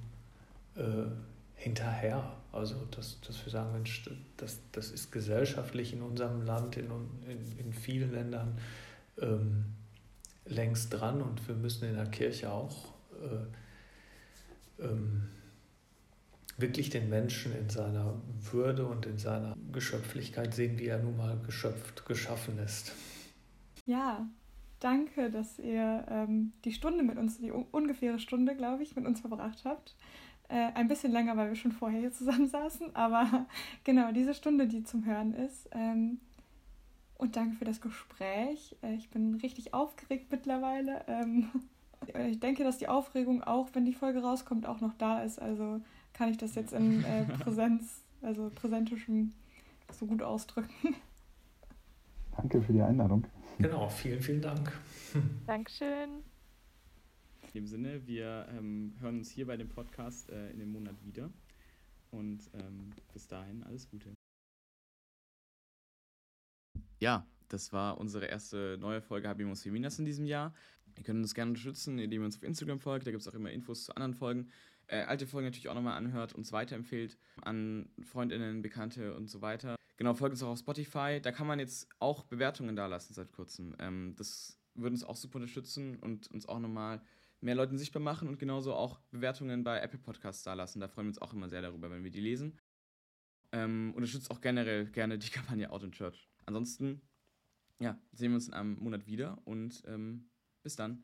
äh, hinterher. Also, dass, dass wir sagen, Mensch, das, das ist gesellschaftlich in unserem Land, in, in, in vielen Ländern ähm, längst dran und wir müssen in der Kirche auch äh, ähm, wirklich den Menschen in seiner Würde und in seiner Geschöpflichkeit sehen, wie er nun mal geschöpft, geschaffen ist. Ja, danke, dass ihr ähm, die Stunde mit uns, die ungefähre Stunde, glaube ich, mit uns verbracht habt. Äh, ein bisschen länger, weil wir schon vorher hier zusammensaßen, aber genau, diese Stunde, die zum Hören ist. Ähm, und danke für das Gespräch. Äh, ich bin richtig aufgeregt mittlerweile. Ähm, ich denke, dass die Aufregung auch, wenn die Folge rauskommt, auch noch da ist. Also kann ich das jetzt in äh, Präsenz, also präsentischem so gut ausdrücken. Danke für die Einladung. Genau, vielen, vielen Dank. Dankeschön. In dem Sinne, wir ähm, hören uns hier bei dem Podcast äh, in dem Monat wieder. Und ähm, bis dahin alles Gute. Ja, das war unsere erste neue Folge Habimus Feminas in diesem Jahr. Ihr könnt uns gerne unterstützen, indem ihr uns auf Instagram folgt. Da gibt es auch immer Infos zu anderen Folgen. Äh, alte Folgen natürlich auch nochmal anhört, uns weiterempfehlt an Freundinnen, Bekannte und so weiter. Genau, folgt uns auch auf Spotify. Da kann man jetzt auch Bewertungen dalassen seit kurzem. Ähm, das würde uns auch super unterstützen und uns auch nochmal mehr Leuten sichtbar machen und genauso auch Bewertungen bei Apple Podcasts da lassen. Da freuen wir uns auch immer sehr darüber, wenn wir die lesen. Ähm, unterstützt auch generell gerne die Kampagne Out in Church. Ansonsten, ja, sehen wir uns in einem Monat wieder und ähm, bis dann.